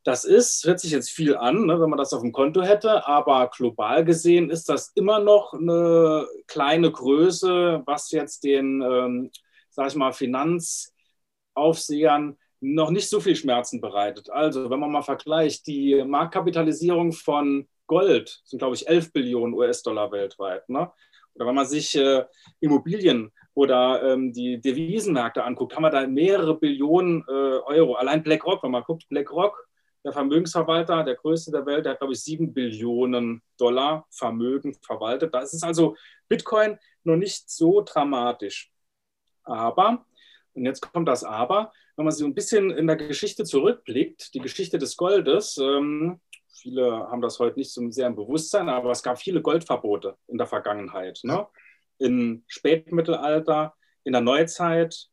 Das ist, hört sich jetzt viel an, ne, wenn man das auf dem Konto hätte, aber global gesehen ist das immer noch eine kleine Größe, was jetzt den, ähm, sag ich mal, Finanzaufsehern noch nicht so viel Schmerzen bereitet. Also, wenn man mal vergleicht, die Marktkapitalisierung von Gold sind, glaube ich, 11 Billionen US-Dollar weltweit. Ne? Oder wenn man sich äh, Immobilien oder ähm, die Devisenmärkte anguckt, haben wir da mehrere Billionen äh, Euro. Allein BlackRock, wenn man guckt, BlackRock, der Vermögensverwalter, der größte der Welt, der hat, glaube ich, 7 Billionen Dollar Vermögen verwaltet. Da ist es also Bitcoin noch nicht so dramatisch. Aber, und jetzt kommt das Aber, wenn man so ein bisschen in der Geschichte zurückblickt, die Geschichte des Goldes, ähm, viele haben das heute nicht so sehr im Bewusstsein, aber es gab viele Goldverbote in der Vergangenheit. Ne? Im Spätmittelalter, in der Neuzeit,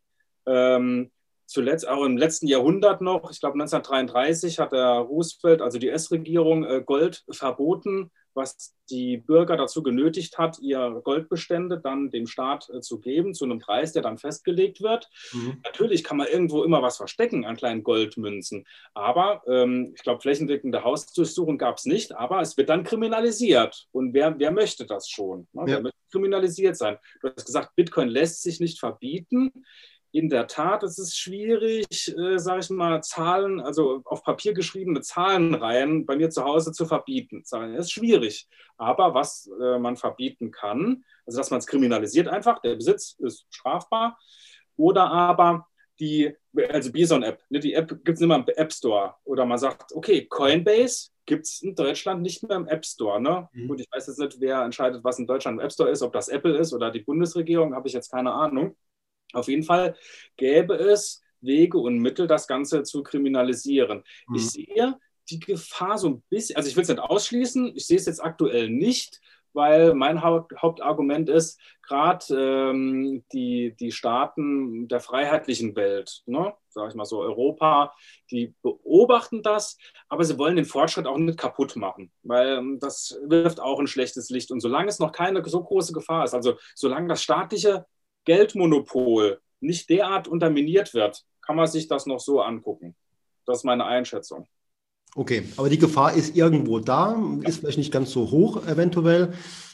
ähm, zuletzt auch im letzten Jahrhundert noch, ich glaube 1933 hat der Roosevelt, also die S-Regierung, äh, Gold verboten was die Bürger dazu genötigt hat, ihr Goldbestände dann dem Staat äh, zu geben, zu einem Preis, der dann festgelegt wird. Mhm. Natürlich kann man irgendwo immer was verstecken an kleinen Goldmünzen, aber ähm, ich glaube, flächendeckende Hausdurchsuchung gab es nicht, aber es wird dann kriminalisiert. Und wer, wer möchte das schon? Ne? Ja. Wer möchte kriminalisiert sein? Du hast gesagt, Bitcoin lässt sich nicht verbieten in der Tat, es ist schwierig, äh, sage ich mal, Zahlen, also auf Papier geschriebene Zahlenreihen bei mir zu Hause zu verbieten. Das ist schwierig. Aber was äh, man verbieten kann, also dass man es kriminalisiert einfach, der Besitz ist strafbar, oder aber die, also Bison-App, ne, die App gibt es nicht mehr im App Store. Oder man sagt, okay, Coinbase gibt es in Deutschland nicht mehr im App Store. Ne? Mhm. Gut, ich weiß jetzt nicht, wer entscheidet, was in Deutschland im App Store ist, ob das Apple ist oder die Bundesregierung, habe ich jetzt keine Ahnung. Auf jeden Fall gäbe es Wege und Mittel, das Ganze zu kriminalisieren. Mhm. Ich sehe die Gefahr so ein bisschen, also ich will es nicht ausschließen, ich sehe es jetzt aktuell nicht, weil mein Hauptargument ist, gerade ähm, die, die Staaten der freiheitlichen Welt, ne, sage ich mal so, Europa, die beobachten das, aber sie wollen den Fortschritt auch nicht kaputt machen, weil ähm, das wirft auch ein schlechtes Licht. Und solange es noch keine so große Gefahr ist, also solange das staatliche Geldmonopol nicht derart unterminiert wird, kann man sich das noch so angucken. Das ist meine Einschätzung. Okay, aber die Gefahr ist irgendwo da, ist vielleicht nicht ganz so hoch eventuell,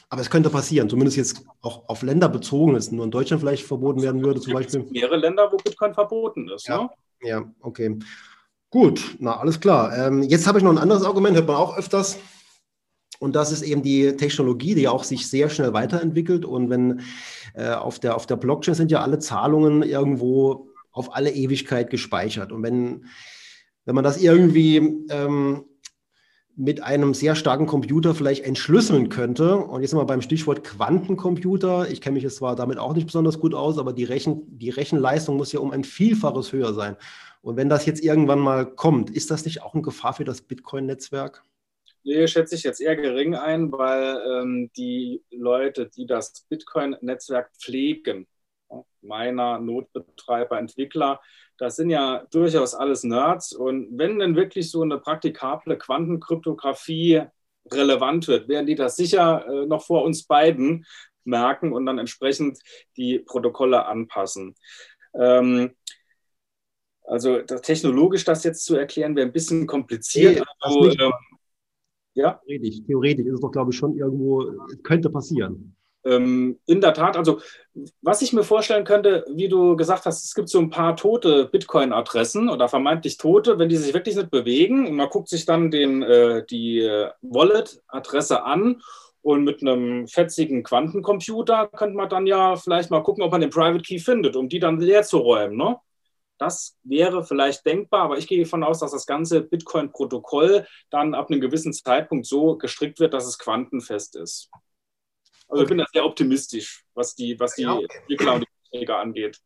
aber es könnte passieren, zumindest jetzt auch auf Länder bezogen, dass nur in Deutschland vielleicht verboten werden würde zum Beispiel. Mehrere Länder, wo Bitcoin verboten ist. Ja, ne? ja okay. Gut, na alles klar. Ähm, jetzt habe ich noch ein anderes Argument, hört man auch öfters. Und das ist eben die Technologie, die auch sich sehr schnell weiterentwickelt. Und wenn äh, auf, der, auf der Blockchain sind ja alle Zahlungen irgendwo auf alle Ewigkeit gespeichert. Und wenn, wenn man das irgendwie ähm, mit einem sehr starken Computer vielleicht entschlüsseln könnte. Und jetzt sind wir beim Stichwort Quantencomputer. Ich kenne mich jetzt zwar damit auch nicht besonders gut aus, aber die, Rechen, die Rechenleistung muss ja um ein Vielfaches höher sein. Und wenn das jetzt irgendwann mal kommt, ist das nicht auch eine Gefahr für das Bitcoin-Netzwerk? Nee, schätze ich jetzt eher gering ein, weil ähm, die Leute, die das Bitcoin-Netzwerk pflegen, meiner Notbetreiber, Entwickler, das sind ja durchaus alles Nerds. Und wenn denn wirklich so eine praktikable Quantenkryptographie relevant wird, werden die das sicher äh, noch vor uns beiden merken und dann entsprechend die Protokolle anpassen. Ähm, also das, technologisch das jetzt zu erklären, wäre ein bisschen kompliziert. Nee, also, ja? Theoretisch, theoretisch ist es doch, glaube ich, schon irgendwo, könnte passieren. Ähm, in der Tat, also was ich mir vorstellen könnte, wie du gesagt hast, es gibt so ein paar tote Bitcoin-Adressen oder vermeintlich tote, wenn die sich wirklich nicht bewegen und man guckt sich dann den, äh, die äh, Wallet-Adresse an und mit einem fetzigen Quantencomputer könnte man dann ja vielleicht mal gucken, ob man den Private Key findet, um die dann leer zu räumen. Ne? Das wäre vielleicht denkbar, aber ich gehe davon aus, dass das ganze Bitcoin-Protokoll dann ab einem gewissen Zeitpunkt so gestrickt wird, dass es quantenfest ist. Also okay. ich bin da sehr optimistisch, was die, was die ja, okay. Entwickler und die Techniker angeht.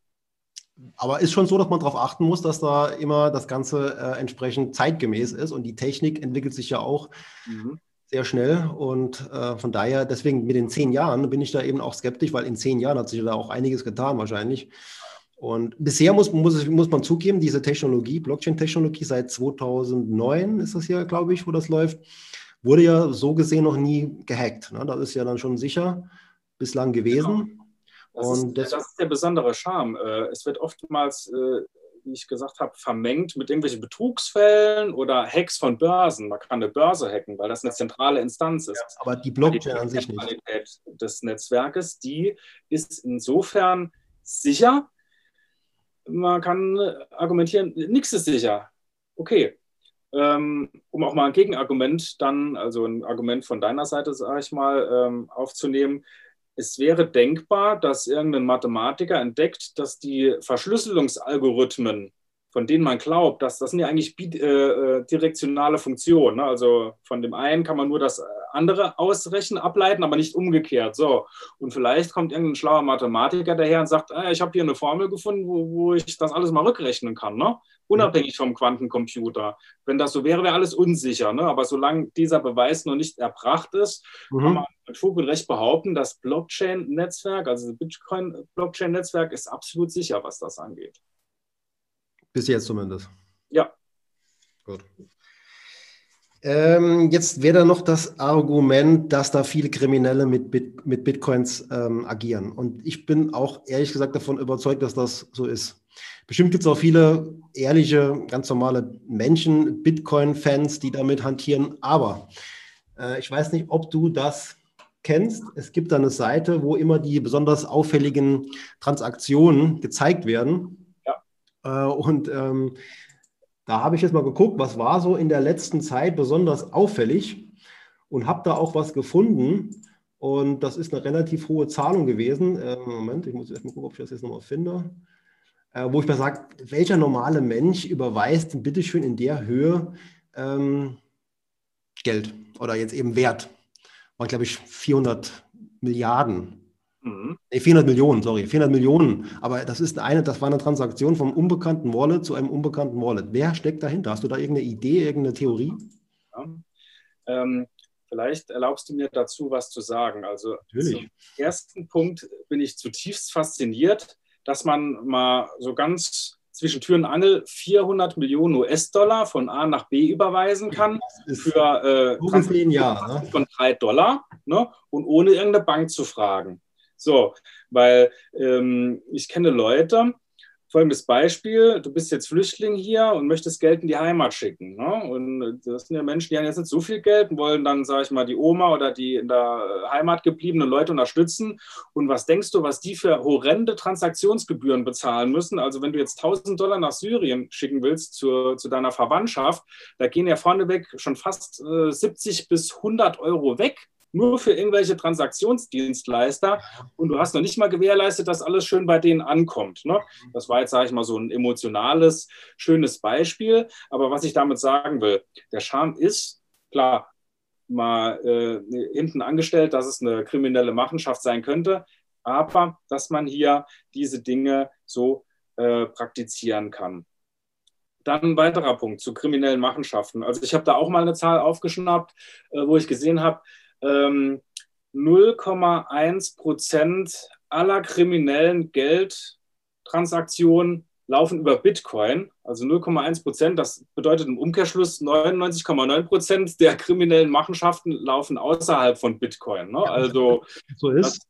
Aber ist schon so, dass man darauf achten muss, dass da immer das Ganze äh, entsprechend zeitgemäß ist und die Technik entwickelt sich ja auch mhm. sehr schnell und äh, von daher, deswegen mit den zehn Jahren bin ich da eben auch skeptisch, weil in zehn Jahren hat sich da auch einiges getan wahrscheinlich. Und bisher muss, muss, muss man zugeben, diese Technologie, Blockchain-Technologie, seit 2009 ist das ja, glaube ich, wo das läuft, wurde ja so gesehen noch nie gehackt. Ne? Das ist ja dann schon sicher bislang gewesen. Genau. Das, ist, das, ist, der besondere Charme. Äh, es wird oftmals äh, wie ich gesagt habe, vermengt mit irgendwelchen Betrugsfällen oder Hacks von Börsen. Man kann eine Börse hacken, weil das eine zentrale Instanz ist. Ja, aber die Blockchain an sich nicht. Die Qualität des Netzwerkes, die ist insofern sicher. Man kann argumentieren, nichts ist sicher. Okay, ähm, um auch mal ein Gegenargument dann, also ein Argument von deiner Seite, sage ich mal, ähm, aufzunehmen. Es wäre denkbar, dass irgendein Mathematiker entdeckt, dass die Verschlüsselungsalgorithmen, von denen man glaubt, dass das sind ja eigentlich bidirektionale äh, Funktionen. Ne? Also von dem einen kann man nur das andere ausrechnen, ableiten, aber nicht umgekehrt. So. Und vielleicht kommt irgendein schlauer Mathematiker daher und sagt, ah, ich habe hier eine Formel gefunden, wo, wo, ich das alles mal rückrechnen kann, ne? unabhängig vom Quantencomputer. Wenn das so wäre, wäre alles unsicher. Ne? Aber solange dieser Beweis noch nicht erbracht ist, mhm. kann man mit Fug und Recht behaupten, das Blockchain-Netzwerk, also das Bitcoin-Blockchain-Netzwerk ist absolut sicher, was das angeht. Bis jetzt zumindest. Ja. Gut. Ähm, jetzt wäre da noch das Argument, dass da viele Kriminelle mit, Bit mit Bitcoins ähm, agieren. Und ich bin auch ehrlich gesagt davon überzeugt, dass das so ist. Bestimmt gibt es auch viele ehrliche, ganz normale Menschen, Bitcoin-Fans, die damit hantieren. Aber äh, ich weiß nicht, ob du das kennst. Es gibt da eine Seite, wo immer die besonders auffälligen Transaktionen gezeigt werden. Ja. Äh, und ähm, da habe ich jetzt mal geguckt, was war so in der letzten Zeit besonders auffällig und habe da auch was gefunden. Und das ist eine relativ hohe Zahlung gewesen. Ähm, Moment, ich muss erst mal gucken, ob ich das jetzt nochmal finde. Äh, wo ich mir sage, welcher normale Mensch überweist denn bitteschön in der Höhe ähm, Geld oder jetzt eben Wert? War, glaube ich, 400 Milliarden Mhm. Nee, 400 Millionen, sorry, 400 Millionen. Aber das ist eine, das war eine Transaktion vom unbekannten Wallet zu einem unbekannten Wallet. Wer steckt dahinter? Hast du da irgendeine Idee, irgendeine Theorie? Ja. Ähm, vielleicht erlaubst du mir dazu was zu sagen. Also Natürlich. zum ersten Punkt bin ich zutiefst fasziniert, dass man mal so ganz zwischen Tür und Angel 400 Millionen US-Dollar von A nach B überweisen kann für äh, Jahr, ne? von 3 Dollar ne? und ohne irgendeine Bank zu fragen. So, weil ähm, ich kenne Leute, folgendes Beispiel, du bist jetzt Flüchtling hier und möchtest Geld in die Heimat schicken. Ne? Und das sind ja Menschen, die haben jetzt nicht so viel Geld und wollen dann, sage ich mal, die Oma oder die in der Heimat gebliebenen Leute unterstützen. Und was denkst du, was die für horrende Transaktionsgebühren bezahlen müssen? Also wenn du jetzt 1000 Dollar nach Syrien schicken willst zu, zu deiner Verwandtschaft, da gehen ja vorneweg schon fast äh, 70 bis 100 Euro weg nur für irgendwelche Transaktionsdienstleister und du hast noch nicht mal gewährleistet, dass alles schön bei denen ankommt. Ne? Das war jetzt, sage ich mal, so ein emotionales, schönes Beispiel. Aber was ich damit sagen will, der Charme ist, klar, mal äh, hinten angestellt, dass es eine kriminelle Machenschaft sein könnte, aber dass man hier diese Dinge so äh, praktizieren kann. Dann ein weiterer Punkt zu kriminellen Machenschaften. Also ich habe da auch mal eine Zahl aufgeschnappt, äh, wo ich gesehen habe, ähm, 0,1 Prozent aller kriminellen Geldtransaktionen laufen über Bitcoin, also 0,1 Prozent. Das bedeutet im Umkehrschluss 99,9 Prozent der kriminellen Machenschaften laufen außerhalb von Bitcoin. Ne? Also so ist.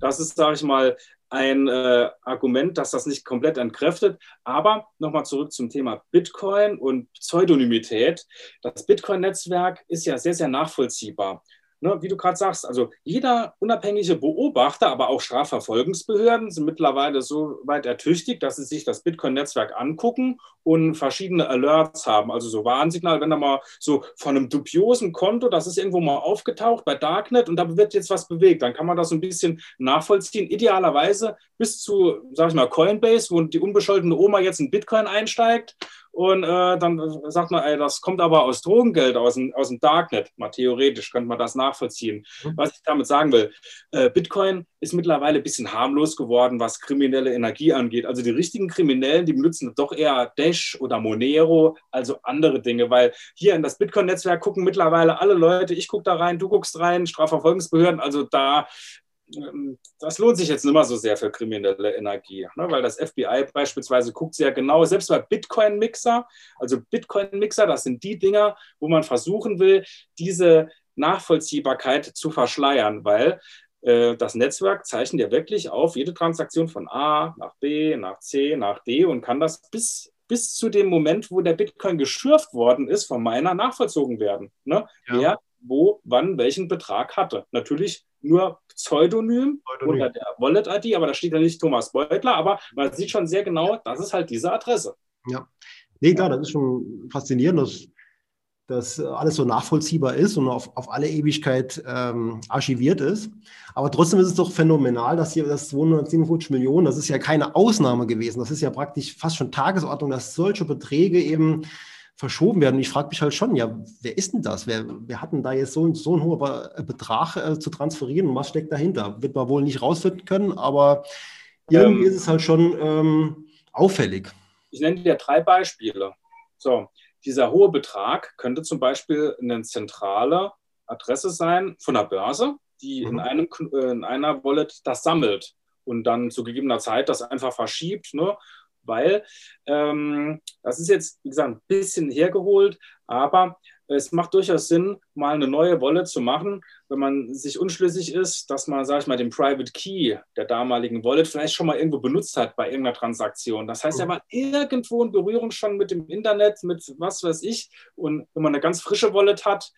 Das, das ist, sage ich mal, ein äh, Argument, dass das nicht komplett entkräftet. Aber nochmal zurück zum Thema Bitcoin und Pseudonymität. Das Bitcoin-Netzwerk ist ja sehr, sehr nachvollziehbar ne, wie du gerade sagst, also jeder unabhängige Beobachter, aber auch Strafverfolgungsbehörden sind mittlerweile so weit ertüchtigt, dass sie sich das Bitcoin-Netzwerk angucken und verschiedene Alerts haben. Also so Warnsignal, wenn da mal so von einem dubiosen Konto, das ist irgendwo mal aufgetaucht bei Darknet und da wird jetzt was bewegt, dann kann man das so ein bisschen nachvollziehen. Idealerweise bis zu, sag ich mal, Coinbase, wo die unbescholtene Oma jetzt in Bitcoin einsteigt und äh, dann sagt man, ey, das kommt aber aus Drogengeld, aus dem, aus dem Darknet. Mal theoretisch könnte man das nachvollziehen. Mhm. Was ich damit sagen will, äh, Bitcoin ist mittlerweile ein bisschen harmlos geworden, was kriminelle Energie angeht. Also die richtigen Kriminellen, die benutzen doch eher Dash oder Monero, also andere Dinge, weil hier in das Bitcoin-Netzwerk gucken mittlerweile alle Leute, ich gucke da rein, du guckst rein, Strafverfolgungsbehörden, also da das lohnt sich jetzt nicht mehr so sehr für kriminelle Energie, ne? weil das FBI beispielsweise guckt sehr genau, selbst bei Bitcoin-Mixer, also Bitcoin-Mixer, das sind die Dinger, wo man versuchen will, diese Nachvollziehbarkeit zu verschleiern, weil äh, das Netzwerk zeichnet ja wirklich auf jede Transaktion von A nach B, nach C, nach D und kann das bis bis zu dem Moment, wo der Bitcoin geschürft worden ist, von meiner nachvollzogen werden. Ne? Ja. Wer, wo, wann, welchen Betrag hatte. Natürlich nur Pseudonym, Pseudonym. unter der Wallet-ID, aber da steht ja nicht Thomas Beutler, aber man sieht schon sehr genau, das ist halt diese Adresse. Ja, nee, klar, das ist schon faszinierend, dass, dass alles so nachvollziehbar ist und auf, auf alle Ewigkeit ähm, archiviert ist. Aber trotzdem ist es doch phänomenal, dass hier das 257 Millionen, das ist ja keine Ausnahme gewesen. Das ist ja praktisch fast schon Tagesordnung, dass solche Beträge eben verschoben werden. Und ich frage mich halt schon, ja, wer ist denn das? Wer, wer hat denn da jetzt so, so einen hohen Betrag äh, zu transferieren und was steckt dahinter? Wird man wohl nicht rausfinden können, aber irgendwie ähm, ist es halt schon ähm, auffällig. Ich nenne dir drei Beispiele. So, dieser hohe Betrag könnte zum Beispiel eine zentrale Adresse sein von der Börse, die mhm. in, einem, äh, in einer Wallet das sammelt und dann zu gegebener Zeit das einfach verschiebt. Ne? Weil ähm, das ist jetzt, wie gesagt, ein bisschen hergeholt, aber es macht durchaus Sinn, mal eine neue Wallet zu machen, wenn man sich unschlüssig ist, dass man, sage ich mal, den Private Key der damaligen Wallet vielleicht schon mal irgendwo benutzt hat bei irgendeiner Transaktion. Das heißt, er war irgendwo in Berührung schon mit dem Internet, mit was weiß ich. Und wenn man eine ganz frische Wallet hat,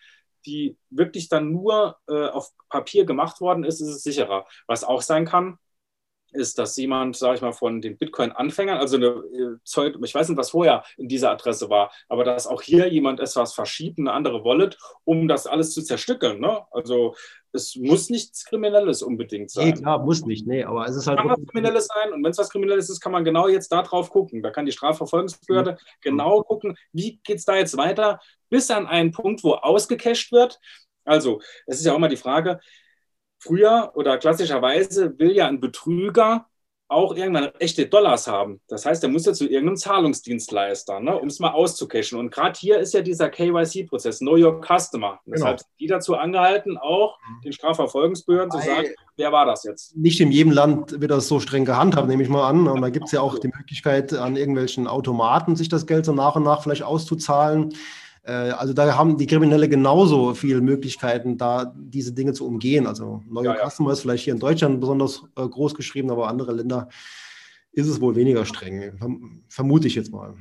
die wirklich dann nur äh, auf Papier gemacht worden ist, ist es sicherer. Was auch sein kann, ist, dass jemand, sage ich mal, von den Bitcoin-Anfängern, also eine äh, ich weiß nicht, was vorher in dieser Adresse war, aber dass auch hier jemand etwas verschiebt, eine andere Wallet, um das alles zu zerstückeln. Ne? Also es muss nichts Kriminelles unbedingt sein. Nee, klar, muss nicht, nee, aber es ist halt. Kann was Kriminelles sein und wenn es was Kriminelles ist, kann man genau jetzt da drauf gucken. Da kann die Strafverfolgungsbehörde mhm. genau gucken, wie geht es da jetzt weiter, bis an einen Punkt, wo ausgecasht wird. Also, es ist ja auch mal die Frage, Früher oder klassischerweise will ja ein Betrüger auch irgendwann echte Dollars haben. Das heißt, er muss ja zu irgendeinem Zahlungsdienstleister, ne, um es mal auszucachen. Und gerade hier ist ja dieser KYC-Prozess, Know Your Customer. Genau. Deshalb sind die dazu angehalten, auch mhm. den Strafverfolgungsbehörden zu sagen, wer war das jetzt? Nicht in jedem Land wird das so streng gehandhabt, nehme ich mal an. Und da gibt es ja auch die Möglichkeit, an irgendwelchen Automaten sich das Geld so nach und nach vielleicht auszuzahlen. Äh, also da haben die Kriminelle genauso viele Möglichkeiten, da diese Dinge zu umgehen. Also neue ja, ja. Customer ist vielleicht hier in Deutschland besonders äh, groß geschrieben, aber andere Länder ist es wohl weniger streng. Vermute ich jetzt mal.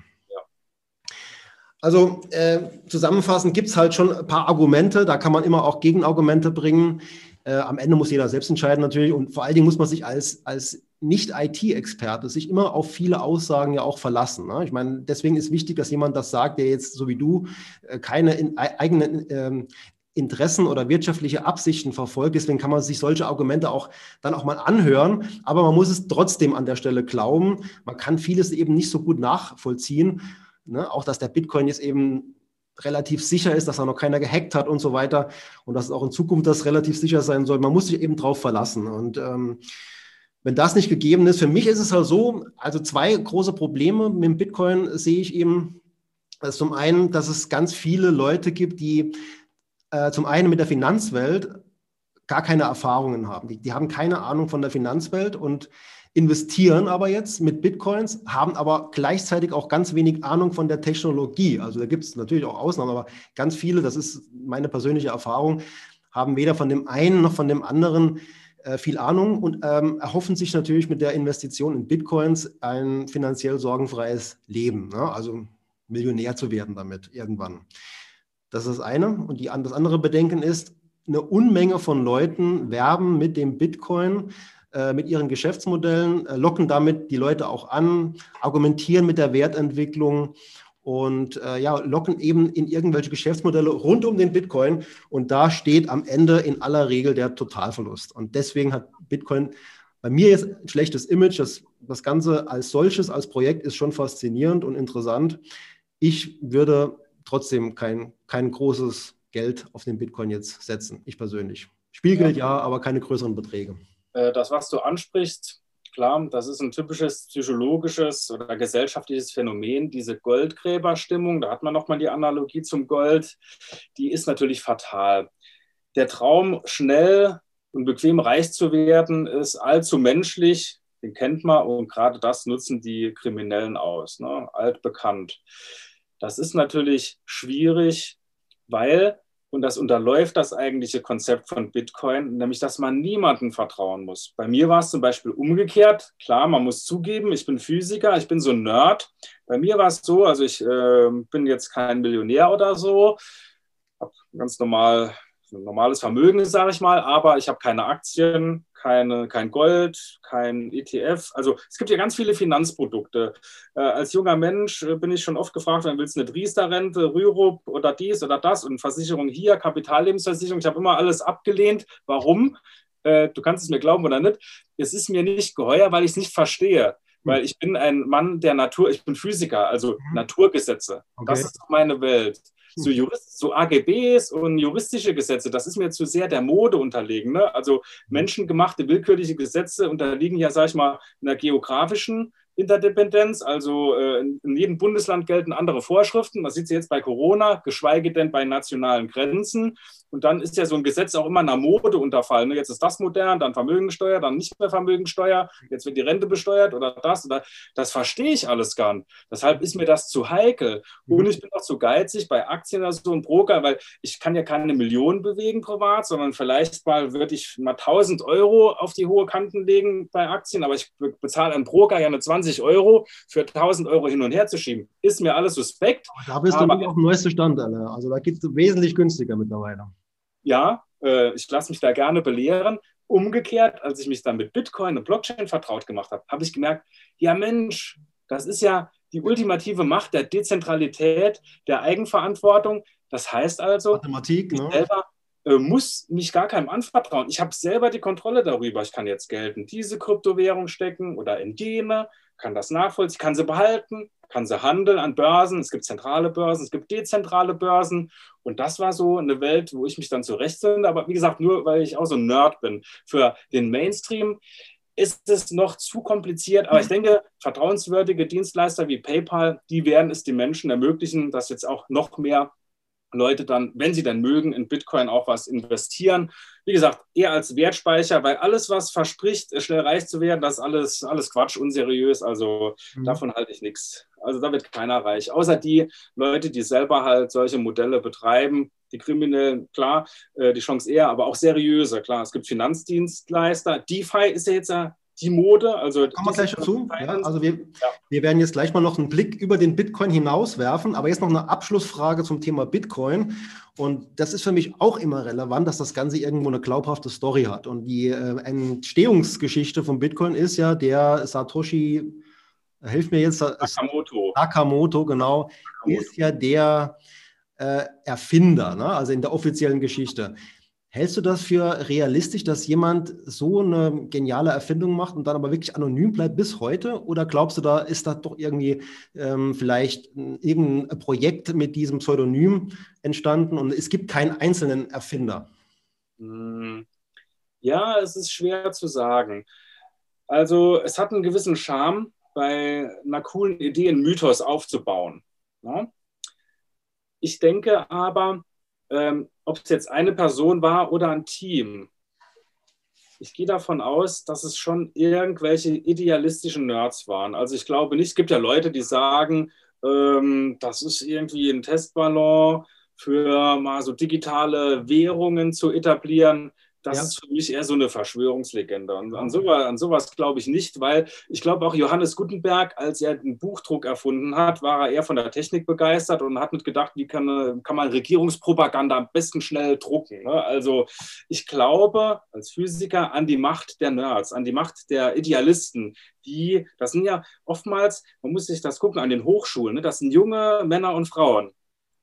Also äh, zusammenfassend gibt es halt schon ein paar Argumente, da kann man immer auch Gegenargumente bringen. Äh, am Ende muss jeder selbst entscheiden natürlich und vor allen Dingen muss man sich als, als nicht-IT-Experte sich immer auf viele Aussagen ja auch verlassen. Ne? Ich meine, deswegen ist wichtig, dass jemand das sagt, der jetzt so wie du äh, keine in, eigenen ähm, Interessen oder wirtschaftliche Absichten verfolgt. Deswegen kann man sich solche Argumente auch dann auch mal anhören. Aber man muss es trotzdem an der Stelle glauben. Man kann vieles eben nicht so gut nachvollziehen. Ne? Auch, dass der Bitcoin jetzt eben relativ sicher ist, dass er noch keiner gehackt hat und so weiter. Und dass auch in Zukunft das relativ sicher sein soll. Man muss sich eben drauf verlassen. Und ähm, wenn das nicht gegeben ist, für mich ist es halt so, also zwei große Probleme mit dem Bitcoin sehe ich eben. Also zum einen, dass es ganz viele Leute gibt, die äh, zum einen mit der Finanzwelt gar keine Erfahrungen haben. Die, die haben keine Ahnung von der Finanzwelt und investieren aber jetzt mit Bitcoins, haben aber gleichzeitig auch ganz wenig Ahnung von der Technologie. Also da gibt es natürlich auch Ausnahmen, aber ganz viele, das ist meine persönliche Erfahrung, haben weder von dem einen noch von dem anderen äh, viel Ahnung und ähm, erhoffen sich natürlich mit der Investition in Bitcoins ein finanziell sorgenfreies Leben, ne? also Millionär zu werden damit irgendwann. Das ist das eine. Und die, das andere Bedenken ist, eine Unmenge von Leuten werben mit dem Bitcoin, äh, mit ihren Geschäftsmodellen, äh, locken damit die Leute auch an, argumentieren mit der Wertentwicklung und äh, ja, locken eben in irgendwelche Geschäftsmodelle rund um den Bitcoin. Und da steht am Ende in aller Regel der Totalverlust. Und deswegen hat Bitcoin bei mir jetzt ein schlechtes Image. Das, das Ganze als solches, als Projekt ist schon faszinierend und interessant. Ich würde trotzdem kein, kein großes Geld auf den Bitcoin jetzt setzen, ich persönlich. Spielgeld ja, ja aber keine größeren Beträge. Äh, das, was du ansprichst, klar, das ist ein typisches psychologisches oder gesellschaftliches Phänomen, diese Goldgräberstimmung. Da hat man nochmal die Analogie zum Gold. Die ist natürlich fatal. Der Traum, schnell und bequem reich zu werden, ist allzu menschlich. Den kennt man und gerade das nutzen die Kriminellen aus. Ne? Altbekannt. Das ist natürlich schwierig, weil Und das unterläuft das eigentliche Konzept von Bitcoin, nämlich dass man niemandem vertrauen muss. Bei mir war es zum Beispiel umgekehrt. Klar, man muss zugeben, ich bin Physiker, ich bin so ein Nerd. Bei mir war es so, also ich äh, bin jetzt kein Millionär oder so, habe ganz normal ein normales Vermögen, sage ich mal, aber ich habe keine Aktien, keine, kein Gold, kein ETF. Also es gibt ja ganz viele Finanzprodukte. Äh, als junger Mensch äh, bin ich schon oft gefragt, wann willst du eine Driester-Rente, Rürup oder dies oder das und Versicherung hier, Kapitallebensversicherung. Ich habe immer alles abgelehnt. Warum? Äh, du kannst es mir glauben oder nicht. Es ist mir nicht geheuer, weil ich es nicht verstehe weil ich bin ein Mann der Natur, ich bin Physiker, also mhm. Naturgesetze. Okay. Das ist meine Welt so, Jurist, so AGBs und juristische Gesetze, das ist mir zu sehr der Mode unterlegen. Ne? Also menschengemachte willkürliche Gesetze unterliegen ja, sag ich mal, einer geografischen Interdependenz. Also äh, in jedem Bundesland gelten andere Vorschriften. Man sieht es jetzt bei Corona, geschweige denn bei nationalen Grenzen. Und dann ist ja so ein Gesetz auch immer einer Mode unterfallen. Ne? Jetzt ist das modern, dann Vermögensteuer, dann nicht mehr Vermögensteuer, jetzt wird die Rente besteuert oder das. Oder das verstehe ich alles gar nicht. Deshalb ist mir das zu heikel. Mhm. Und ich bin auch zu geizig bei Aktien oder so ein Broker, weil ich kann ja keine Millionen bewegen privat, sondern vielleicht mal würde ich mal 1000 Euro auf die hohe Kanten legen bei Aktien, aber ich bezahle einem Broker ja eine 20 Euro für 1000 Euro hin und her zu schieben. Ist mir alles suspekt. Da bist du nicht auf dem neuesten Stand, Alter. Also da geht es wesentlich günstiger mittlerweile ja, äh, ich lasse mich da gerne belehren. Umgekehrt, als ich mich dann mit Bitcoin und Blockchain vertraut gemacht habe, habe ich gemerkt, ja Mensch, das ist ja die ultimative Macht der Dezentralität, der Eigenverantwortung. Das heißt also, Mathematik, ich ne? selber äh, muss mich gar keinem anvertrauen. Ich habe selber die Kontrolle darüber. Ich kann jetzt Geld in diese Kryptowährung stecken oder in jene, kann das nachvollziehen, kann sie behalten, kann sie handeln an Börsen. Es gibt zentrale Börsen, es gibt dezentrale Börsen. Und das war so eine Welt, wo ich mich dann zurechtfinde. Aber wie gesagt, nur weil ich auch so ein Nerd bin. Für den Mainstream ist es noch zu kompliziert. Aber ich denke, vertrauenswürdige Dienstleister wie PayPal, die werden es den Menschen ermöglichen, dass jetzt auch noch mehr Leute dann, wenn sie dann mögen, in Bitcoin auch was investieren. Wie gesagt, eher als Wertspeicher, weil alles, was verspricht, schnell reich zu werden, das ist alles, alles Quatsch, unseriös. Also mhm. davon halte ich nichts. Also da wird keiner reich. Außer die Leute, die selber halt solche Modelle betreiben. Die Kriminellen, klar, äh, die Chance eher, aber auch seriöse, klar. Es gibt Finanzdienstleister. DeFi ist ja jetzt ja die Mode. Also Kommen wir gleich dazu. Ja, also wir, ja. wir werden jetzt gleich mal noch einen Blick über den Bitcoin hinauswerfen, aber jetzt noch eine Abschlussfrage zum Thema Bitcoin. Und das ist für mich auch immer relevant, dass das Ganze irgendwo eine glaubhafte Story hat. Und die äh, Entstehungsgeschichte von Bitcoin ist ja der Satoshi, hilf mir jetzt, Nakamoto. Nakamoto, genau, Nakamoto. ist ja der äh, Erfinder, ne? also in der offiziellen Geschichte. Hältst du das für realistisch, dass jemand so eine geniale Erfindung macht und dann aber wirklich anonym bleibt bis heute? Oder glaubst du, da ist da doch irgendwie ähm, vielleicht irgendein Projekt mit diesem Pseudonym entstanden und es gibt keinen einzelnen Erfinder? Hm. Ja, es ist schwer zu sagen. Also es hat einen gewissen Charme, bei einer coolen Idee einen Mythos aufzubauen. Ja? Ich denke aber, ähm, ob es jetzt eine Person war oder ein Team. Ich gehe davon aus, dass es schon irgendwelche idealistischen Nerds waren. Also ich glaube nicht, es gibt ja Leute, die sagen, ähm, das ist irgendwie ein Testballon für mal so digitale Währungen zu etablieren. Das ja. ist für mich eher so eine Verschwörungslegende. Und an sowas, an sowas glaube ich nicht, weil ich glaube auch Johannes Gutenberg, als er den Buchdruck erfunden hat, war er eher von der Technik begeistert und hat nicht gedacht, wie kann, kann man Regierungspropaganda am besten schnell drucken. Ne? Also ich glaube als Physiker an die Macht der Nerds, an die Macht der Idealisten, die, das sind ja oftmals, man muss sich das gucken an den Hochschulen, ne? das sind junge Männer und Frauen.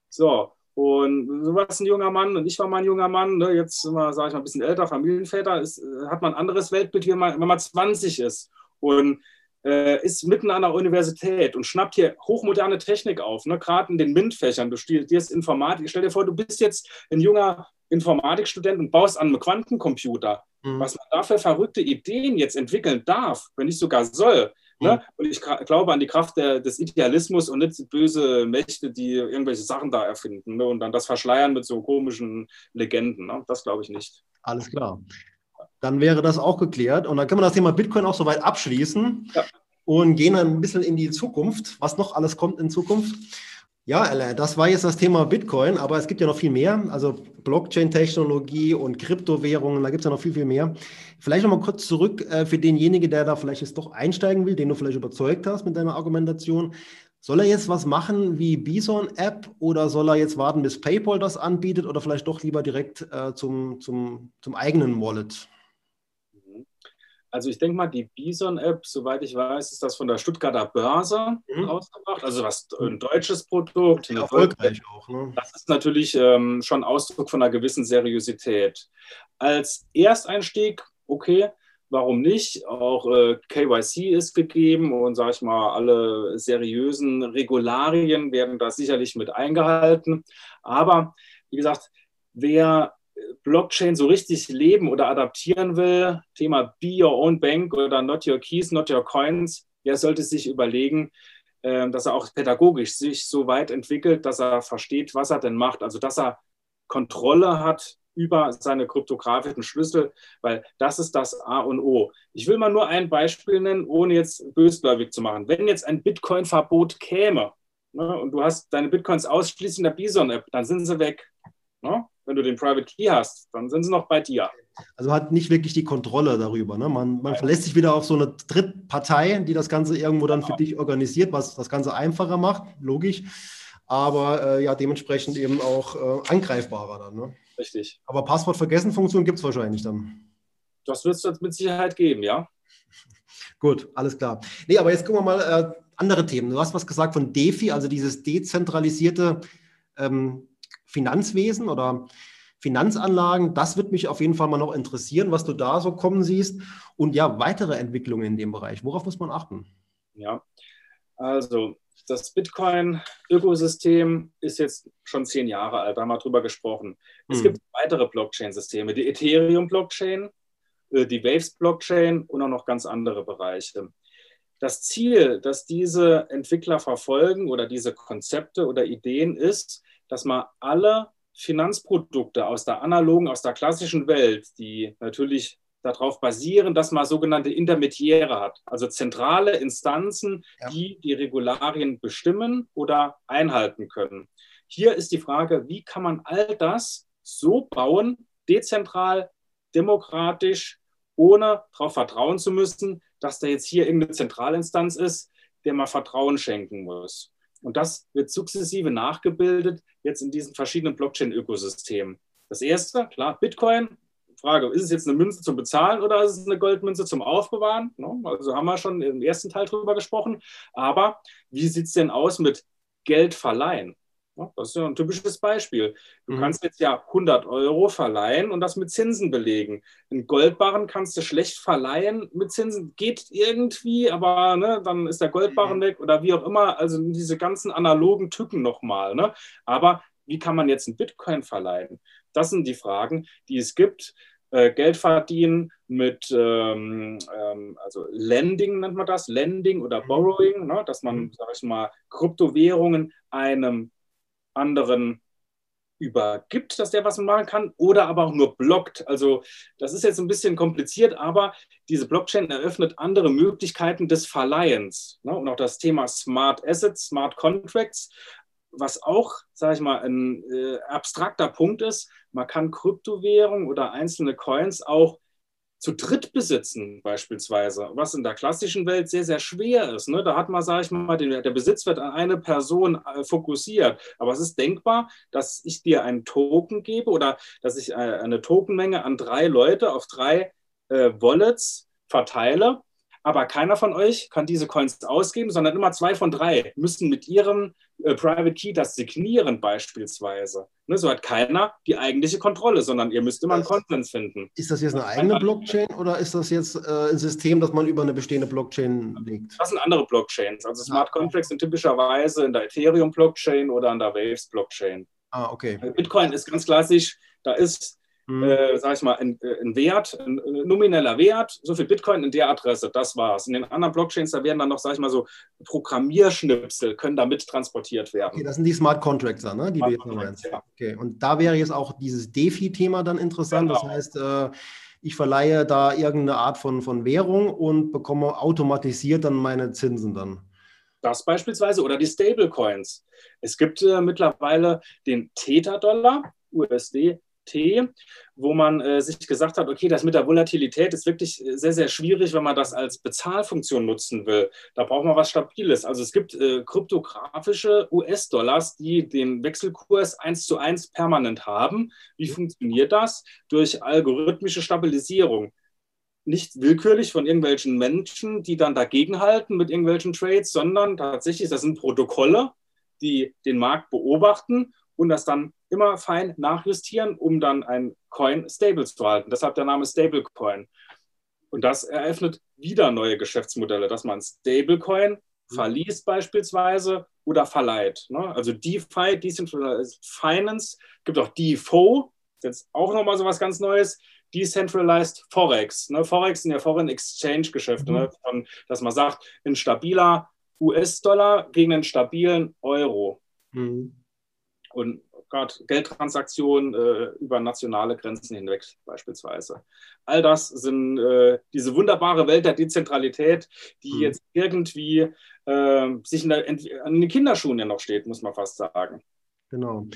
So, und du warst ein junger Mann und ich war mal ein junger Mann. Ne? Jetzt sind wir, sage ich mal, ein bisschen älter, Familienväter. Ist, äh, hat man ein anderes Weltbild, wenn man, wenn man 20 ist und äh, ist mitten an der Universität und schnappt hier hochmoderne Technik auf, ne? gerade in den MINT-Fächern. Du studierst Informatik. Stell dir vor, du bist jetzt ein junger Informatikstudent und baust an einem Quantencomputer. Mhm. Was man da für verrückte Ideen jetzt entwickeln darf, wenn nicht sogar soll, Ne? Und ich glaube an die Kraft der, des Idealismus und nicht böse Mächte, die irgendwelche Sachen da erfinden ne? und dann das verschleiern mit so komischen Legenden. Ne? Das glaube ich nicht. Alles klar. Dann wäre das auch geklärt. Und dann können wir das Thema Bitcoin auch soweit abschließen ja. und gehen dann ein bisschen in die Zukunft, was noch alles kommt in Zukunft. Ja, das war jetzt das Thema Bitcoin, aber es gibt ja noch viel mehr. Also Blockchain-Technologie und Kryptowährungen, da gibt es ja noch viel, viel mehr. Vielleicht nochmal kurz zurück äh, für denjenigen, der da vielleicht jetzt doch einsteigen will, den du vielleicht überzeugt hast mit deiner Argumentation. Soll er jetzt was machen wie Bison-App oder soll er jetzt warten, bis PayPal das anbietet oder vielleicht doch lieber direkt äh, zum, zum, zum eigenen Wallet? Also ich denke mal, die Bison-App, soweit ich weiß, ist das von der Stuttgarter Börse mhm. rausgebracht. Also was ein deutsches Produkt. erfolgreich auch. Ne? Das ist natürlich ähm, schon Ausdruck von einer gewissen Seriosität. Als Ersteinstieg, okay, warum nicht? Auch äh, KYC ist gegeben und sage ich mal, alle seriösen Regularien werden da sicherlich mit eingehalten. Aber wie gesagt, wer Blockchain so richtig leben oder adaptieren will, Thema Be Your Own Bank oder Not Your Keys, Not Your Coins, der sollte sich überlegen, ähm, dass er auch pädagogisch sich so weit entwickelt, dass er versteht, was er denn macht. Also dass er Kontrolle hat über seine kryptografischen Schlüssel, weil das ist das A und O. Ich will mal nur ein Beispiel nennen, ohne jetzt bösgläubig zu machen. Wenn jetzt ein Bitcoin-Verbot käme ne, und du hast deine Bitcoins ausschließlich in der Bison-App, dann sind sie weg. Ne? Wenn du den Private Key hast, dann sind sie noch bei dir. Also hat nicht wirklich die Kontrolle darüber. Ne? Man, man verlässt sich wieder auf so eine Drittpartei, die das Ganze irgendwo dann für dich organisiert, was das Ganze einfacher macht, logisch. Aber äh, ja, dementsprechend eben auch äh, angreifbarer dann. Ne? Richtig. Aber Passwort vergessen Funktion gibt es wahrscheinlich dann. Das wird es mit Sicherheit geben, ja. Gut, alles klar. Nee, aber jetzt gucken wir mal äh, andere Themen. Du hast was gesagt von DeFi, also dieses dezentralisierte ähm, Finanzwesen oder Finanzanlagen. Das wird mich auf jeden Fall mal noch interessieren, was du da so kommen siehst. Und ja, weitere Entwicklungen in dem Bereich. Worauf muss man achten? Ja, also das Bitcoin-Ökosystem ist jetzt schon zehn Jahre alt, da haben wir drüber gesprochen. Es hm. gibt weitere Blockchain-Systeme, die Ethereum-Blockchain, äh, die Waves-Blockchain und auch noch ganz andere Bereiche. Das Ziel, das diese Entwickler verfolgen oder diese Konzepte oder Ideen ist, dass man alle Finanzprodukte aus der analogen, aus der klassischen Welt, die natürlich darauf basieren, dass man sogenannte Intermediäre hat, also zentrale Instanzen, ja. die die Regularien bestimmen oder einhalten können. Hier ist die Frage, wie kann man all das so bauen, dezentral, demokratisch, ohne darauf vertrauen zu müssen, dass da jetzt hier irgendeine Zentralinstanz ist, der man Vertrauen schenken muss. Und das wird sukzessive nachgebildet jetzt in diesen verschiedenen Blockchain-Ökosystemen. Das erste, klar, Bitcoin. Frage, ist es jetzt eine Münze zum Bezahlen oder ist es eine Goldmünze zum Aufbewahren? Also haben wir schon im ersten Teil drüber gesprochen. Aber wie sieht es denn aus mit Geld verleihen? Das ist ja ein typisches Beispiel. Du mhm. kannst jetzt ja 100 Euro verleihen und das mit Zinsen belegen. Einen Goldbarren kannst du schlecht verleihen mit Zinsen. Geht irgendwie, aber ne, dann ist der Goldbarren mhm. weg oder wie auch immer. Also diese ganzen analogen Tücken nochmal. Ne? Aber wie kann man jetzt einen Bitcoin verleihen? Das sind die Fragen, die es gibt. Äh, Geld verdienen mit, ähm, ähm, also Lending nennt man das, Lending oder mhm. Borrowing, ne? dass man, mhm. sag ich mal, Kryptowährungen einem anderen übergibt, dass der was machen kann, oder aber auch nur blockt. Also das ist jetzt ein bisschen kompliziert, aber diese Blockchain eröffnet andere Möglichkeiten des Verleihens. Ne? Und auch das Thema Smart Assets, Smart Contracts, was auch, sage ich mal, ein äh, abstrakter Punkt ist. Man kann Kryptowährungen oder einzelne Coins auch zu dritt besitzen, beispielsweise, was in der klassischen Welt sehr, sehr schwer ist. Ne? Da hat man, sage ich mal, den, der Besitz wird an eine Person äh, fokussiert. Aber es ist denkbar, dass ich dir einen Token gebe oder dass ich äh, eine Tokenmenge an drei Leute auf drei äh, Wallets verteile aber keiner von euch kann diese Coins ausgeben, sondern immer zwei von drei müssen mit ihrem äh, Private Key das signieren beispielsweise. Ne, so hat keiner die eigentliche Kontrolle, sondern ihr müsst immer einen Konsens finden. Ist das jetzt eine eigene Blockchain oder ist das jetzt äh, ein System, das man über eine bestehende Blockchain legt? Das sind andere Blockchains. Also Smart ah. Contracts sind typischerweise in der Ethereum-Blockchain oder an der Waves-Blockchain. Ah, okay. Bitcoin ist ganz klassisch, da ist mhm. äh, sag ich mal, ein, äh, ein Wert, ein, ein, nomineller Wert, so viel Bitcoin in der Adresse, das war's. In den anderen Blockchains, da werden dann noch, sag ich mal, so Programmierschnipsel, können damit transportiert werden. Okay, das sind die Smart Contracts, ne? die Smart du jetzt ja. Okay, und da wäre jetzt auch dieses DeFi-Thema dann interessant. Genau. Das heißt, äh, ich verleihe da irgendeine Art von, von Währung und bekomme automatisiert dann meine Zinsen dann. Das beispielsweise oder die Stablecoins. Es gibt äh, mittlerweile den Theta-Dollar, USD, T, wo man äh, sich gesagt hat, okay, das mit der Volatilität ist wirklich äh, sehr, sehr schwierig, wenn man das als Bezahlfunktion nutzen will. Da braucht man was Stabiles. Also es gibt äh, kryptografische US-Dollars, die den Wechselkurs eins zu eins permanent haben. Wie funktioniert das? Durch algorithmische Stabilisierung. Nicht willkürlich von irgendwelchen Menschen, die dann dagegenhalten mit irgendwelchen Trades, sondern tatsächlich, das sind Protokolle, die den Markt beobachten und das dann immer fein nachjustieren, um dann ein Coin stable zu halten. Deshalb der Name Stablecoin. Und das eröffnet wieder neue Geschäftsmodelle, dass man Stablecoin mhm. verliest beispielsweise oder verleiht. Ne? Also DeFi, Decentralized Finance, gibt auch DeFo, jetzt auch nochmal so was ganz Neues. Decentralized Forex. Ne? Forex sind ja Foreign Exchange Geschäfte, ne? mhm. ne? dass man sagt, ein stabiler US-Dollar gegen einen stabilen Euro. Mhm und gerade Geldtransaktionen äh, über nationale Grenzen hinweg beispielsweise. All das sind äh, diese wunderbare Welt der Dezentralität, die mhm. jetzt irgendwie äh, sich in, der, in den Kinderschuhen ja noch steht, muss man fast sagen. Genau.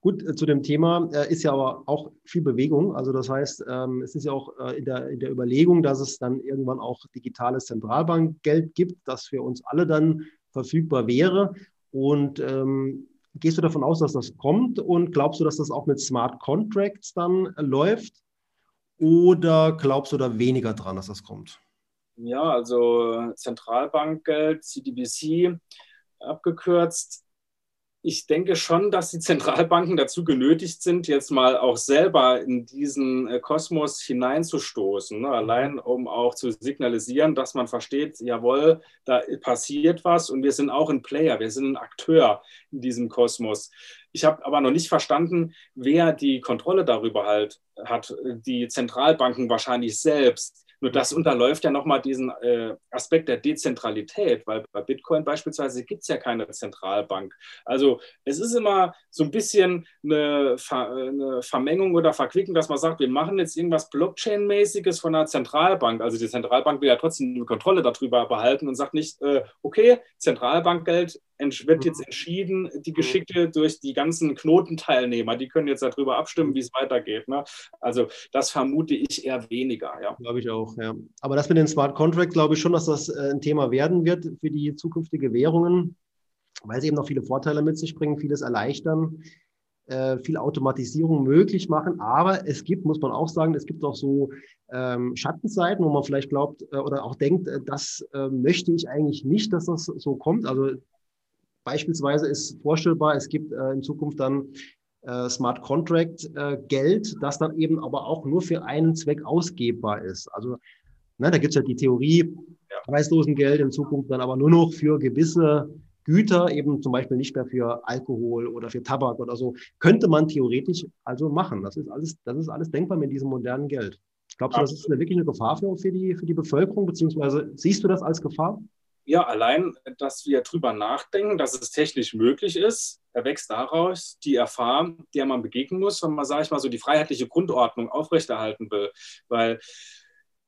Gut, äh, zu dem Thema äh, ist ja aber auch viel Bewegung. Also das heißt, ähm, es ist ja auch äh, in, der, in der Überlegung, dass es dann irgendwann auch digitales Zentralbankgeld gibt, das für uns alle dann verfügbar wäre. Und ähm, Gehst du davon aus, dass das kommt und glaubst du, dass das auch mit Smart Contracts dann läuft? Oder glaubst du da weniger dran, dass das kommt? Ja, also Zentralbankgeld, CDBC abgekürzt, ich denke schon, dass die Zentralbanken dazu genötigt sind, jetzt mal auch selber in diesen äh, Kosmos hineinzustoßen. Ne? Allein um auch zu signalisieren, dass man versteht, jawohl, da passiert was und wir sind auch ein Player, wir sind ein Akteur in diesem Kosmos. Ich habe aber noch nicht verstanden, wer die Kontrolle darüber halt hat. Die Zentralbanken wahrscheinlich selbst. Nur das unterläuft ja nochmal diesen äh, Aspekt der Dezentralität, weil bei Bitcoin beispielsweise gibt es ja keine Zentralbank. Also es ist immer so ein bisschen eine, Ver eine Vermengung oder Verquickung, dass man sagt, wir machen jetzt irgendwas Blockchain-mäßiges von einer Zentralbank. Also die Zentralbank will ja trotzdem die Kontrolle darüber behalten und sagt nicht, äh, okay, Zentralbankgeld wird jetzt entschieden, die Geschichte durch die ganzen Knotenteilnehmer, die können jetzt darüber abstimmen, wie es weitergeht. Ne? Also das vermute ich eher weniger. Ja. Glaube ich auch, ja. Aber das mit den Smart Contracts, glaube ich schon, dass das äh, ein Thema werden wird für die zukünftige Währungen, weil sie eben noch viele Vorteile mit sich bringen, vieles erleichtern, äh, viel Automatisierung möglich machen. Aber es gibt, muss man auch sagen, es gibt auch so ähm, Schattenseiten, wo man vielleicht glaubt äh, oder auch denkt, das möchte ich eigentlich nicht, dass das so kommt. Also beispielsweise ist vorstellbar, es gibt äh, in Zukunft dann Smart Contract äh, Geld, das dann eben aber auch nur für einen Zweck ausgebbar ist. Also ne, da gibt es ja die Theorie. Preislosengeld in Zukunft dann aber nur noch für gewisse Güter, eben zum Beispiel nicht mehr für Alkohol oder für Tabak oder so, könnte man theoretisch also machen. Das ist alles, das ist alles denkbar mit diesem modernen Geld. Glaubst du, das ist eine, wirklich eine Gefahr für, für, die, für die Bevölkerung, beziehungsweise siehst du das als Gefahr? Ja, allein, dass wir drüber nachdenken, dass es technisch möglich ist, erwächst daraus die Erfahrung, der man begegnen muss, wenn man, sage ich mal, so die freiheitliche Grundordnung aufrechterhalten will. Weil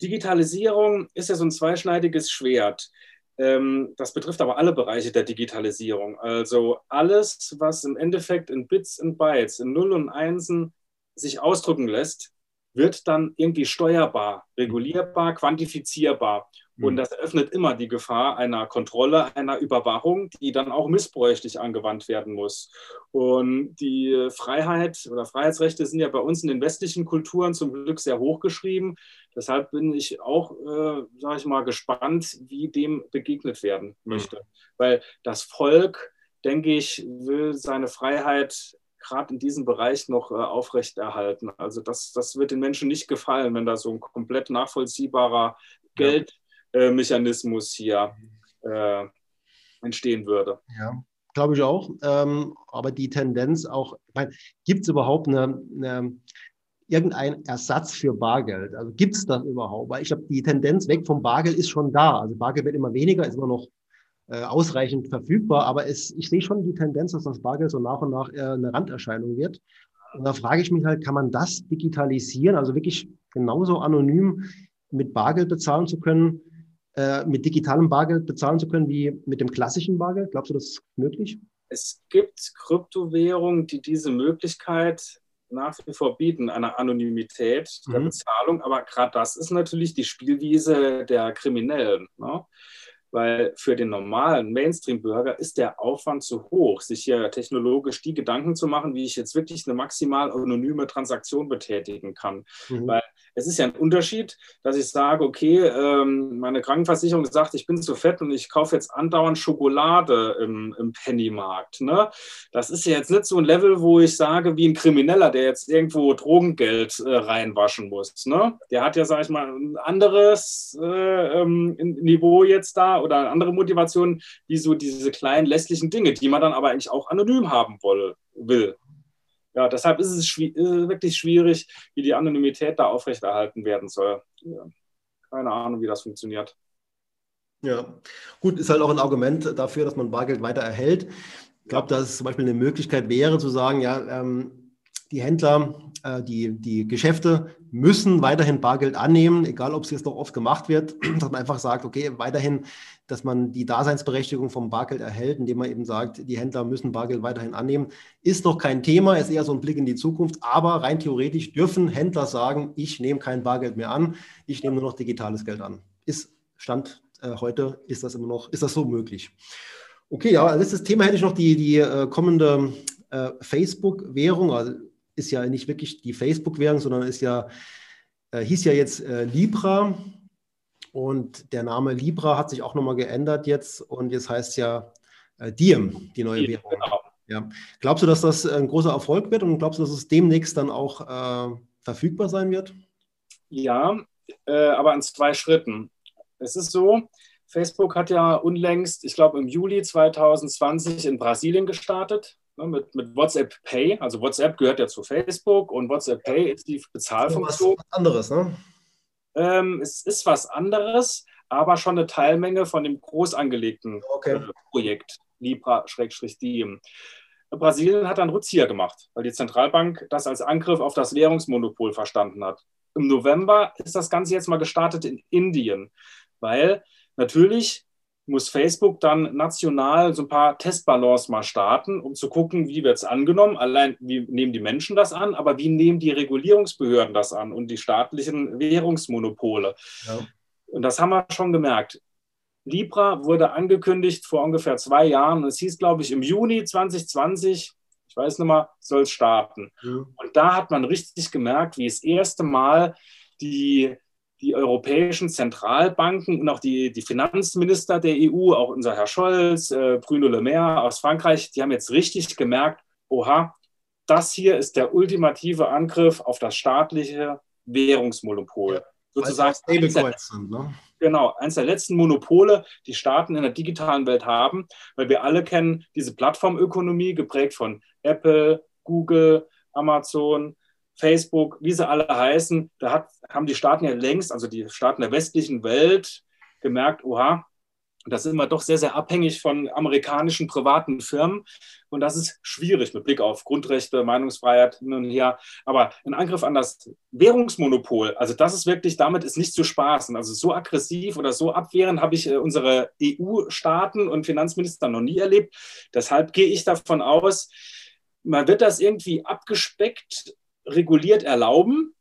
Digitalisierung ist ja so ein zweischneidiges Schwert. Ähm, das betrifft aber alle Bereiche der Digitalisierung. Also alles, was im Endeffekt in Bits und Bytes, in Null und Einsen sich ausdrücken lässt, wird dann irgendwie steuerbar, regulierbar, quantifizierbar. Und mhm. das eröffnet immer die Gefahr einer Kontrolle, einer Überwachung, die dann auch missbräuchlich angewandt werden muss. Und die Freiheit oder Freiheitsrechte sind ja bei uns in den westlichen Kulturen zum Glück sehr hochgeschrieben. Deshalb bin ich auch, äh, sage ich mal, gespannt, wie dem begegnet werden mhm. möchte. Mhm. Weil das Volk, denke ich, will seine Freiheit gerade in diesem Bereich noch äh, aufrechterhalten. Also das, das wird den Menschen nicht gefallen, wenn da so ein komplett nachvollziehbarer Geld Mechanismus hier äh, entstehen würde. Ja, glaube ich auch. Ähm, aber die Tendenz auch, gibt es überhaupt eine, eine irgendein Ersatz für Bargeld? Also gibt es das überhaupt? Weil ich habe die Tendenz weg vom Bargeld ist schon da. Also Bargeld wird immer weniger, ist immer noch äh, ausreichend verfügbar, aber es, ich sehe schon die Tendenz, dass das Bargeld so nach und nach äh, eine Randerscheinung wird. Und da frage ich mich halt, kann man das digitalisieren, also wirklich genauso anonym mit Bargeld bezahlen zu können? Äh, mit digitalem Bargeld bezahlen zu können wie mit dem klassischen Bargeld? Glaubst du, das ist möglich? Es gibt Kryptowährungen, die diese Möglichkeit nach wie vor bieten, eine Anonymität der mhm. Bezahlung. Aber gerade das ist natürlich die Spielwiese der Kriminellen. Ne? weil für den normalen Mainstream-Bürger ist der Aufwand zu hoch, sich hier technologisch die Gedanken zu machen, wie ich jetzt wirklich eine maximal anonyme Transaktion betätigen kann. Mhm. Weil es ist ja ein Unterschied, dass ich sage, okay, ähm, meine Krankenversicherung sagt, ich bin zu fett und ich kaufe jetzt andauernd Schokolade im, im Pennymarkt. Ne? Das ist ja jetzt nicht so ein Level, wo ich sage, wie ein Krimineller, der jetzt irgendwo Drogengeld äh, reinwaschen muss. Ne? Der hat ja, sage ich mal, ein anderes äh, ähm, Niveau jetzt da oder andere Motivationen, wie so diese kleinen lässlichen Dinge, die man dann aber eigentlich auch anonym haben woll, will. Ja, deshalb ist es schwi wirklich schwierig, wie die Anonymität da aufrechterhalten werden soll. Ja, keine Ahnung, wie das funktioniert. Ja, gut, ist halt auch ein Argument dafür, dass man Bargeld weiter erhält. Ich glaube, dass es zum Beispiel eine Möglichkeit wäre, zu sagen, ja, ähm, die Händler, äh, die, die Geschäfte müssen weiterhin Bargeld annehmen, egal ob es jetzt noch oft gemacht wird, dass man einfach sagt, okay, weiterhin, dass man die Daseinsberechtigung vom Bargeld erhält, indem man eben sagt, die Händler müssen Bargeld weiterhin annehmen, ist noch kein Thema, ist eher so ein Blick in die Zukunft, aber rein theoretisch dürfen Händler sagen, ich nehme kein Bargeld mehr an, ich nehme nur noch digitales Geld an. Ist Stand äh, heute, ist das immer noch, ist das so möglich? Okay, ja, letztes Thema hätte ich noch die, die äh, kommende äh, Facebook-Währung, also ist ja nicht wirklich die Facebook-Währung, sondern ist ja, äh, hieß ja jetzt äh, Libra. Und der Name Libra hat sich auch nochmal geändert jetzt und jetzt heißt ja äh, Diem, die neue Währung. Genau. Ja. Glaubst du, dass das ein großer Erfolg wird und glaubst du, dass es demnächst dann auch äh, verfügbar sein wird? Ja, äh, aber in zwei Schritten. Es ist so, Facebook hat ja unlängst, ich glaube im Juli 2020 in Brasilien gestartet mit, mit WhatsApp Pay. Also WhatsApp gehört ja zu Facebook und WhatsApp Pay ist die Bezahlfunktion. Was anderes, ne? Ähm, es ist was anderes, aber schon eine Teilmenge von dem groß angelegten okay. äh, Projekt Libra-Diem. Brasilien hat einen Rückzieher gemacht, weil die Zentralbank das als Angriff auf das Währungsmonopol verstanden hat. Im November ist das Ganze jetzt mal gestartet in Indien, weil natürlich muss Facebook dann national so ein paar Testballons mal starten, um zu gucken, wie wird es angenommen. Allein, wie nehmen die Menschen das an, aber wie nehmen die Regulierungsbehörden das an und die staatlichen Währungsmonopole. Ja. Und das haben wir schon gemerkt. Libra wurde angekündigt vor ungefähr zwei Jahren. Es hieß, glaube ich, im Juni 2020, ich weiß nicht mal, soll es starten. Ja. Und da hat man richtig gemerkt, wie das erste Mal die die europäischen Zentralbanken und auch die, die Finanzminister der EU, auch unser Herr Scholz, äh, Bruno Le Maire aus Frankreich, die haben jetzt richtig gemerkt, oha, das hier ist der ultimative Angriff auf das staatliche Währungsmonopol. Sozusagen eins der, sind, ne? Genau, eines der letzten Monopole, die Staaten in der digitalen Welt haben, weil wir alle kennen diese Plattformökonomie, geprägt von Apple, Google, Amazon, Facebook, wie sie alle heißen, da hat, haben die Staaten ja längst, also die Staaten der westlichen Welt, gemerkt, oha, da sind wir doch sehr, sehr abhängig von amerikanischen privaten Firmen. Und das ist schwierig mit Blick auf Grundrechte, Meinungsfreiheit hin und her. Aber ein Angriff an das Währungsmonopol, also das ist wirklich, damit ist nicht zu spaßen. Also so aggressiv oder so abwehrend habe ich äh, unsere EU-Staaten und Finanzminister noch nie erlebt. Deshalb gehe ich davon aus, man wird das irgendwie abgespeckt reguliert erlauben,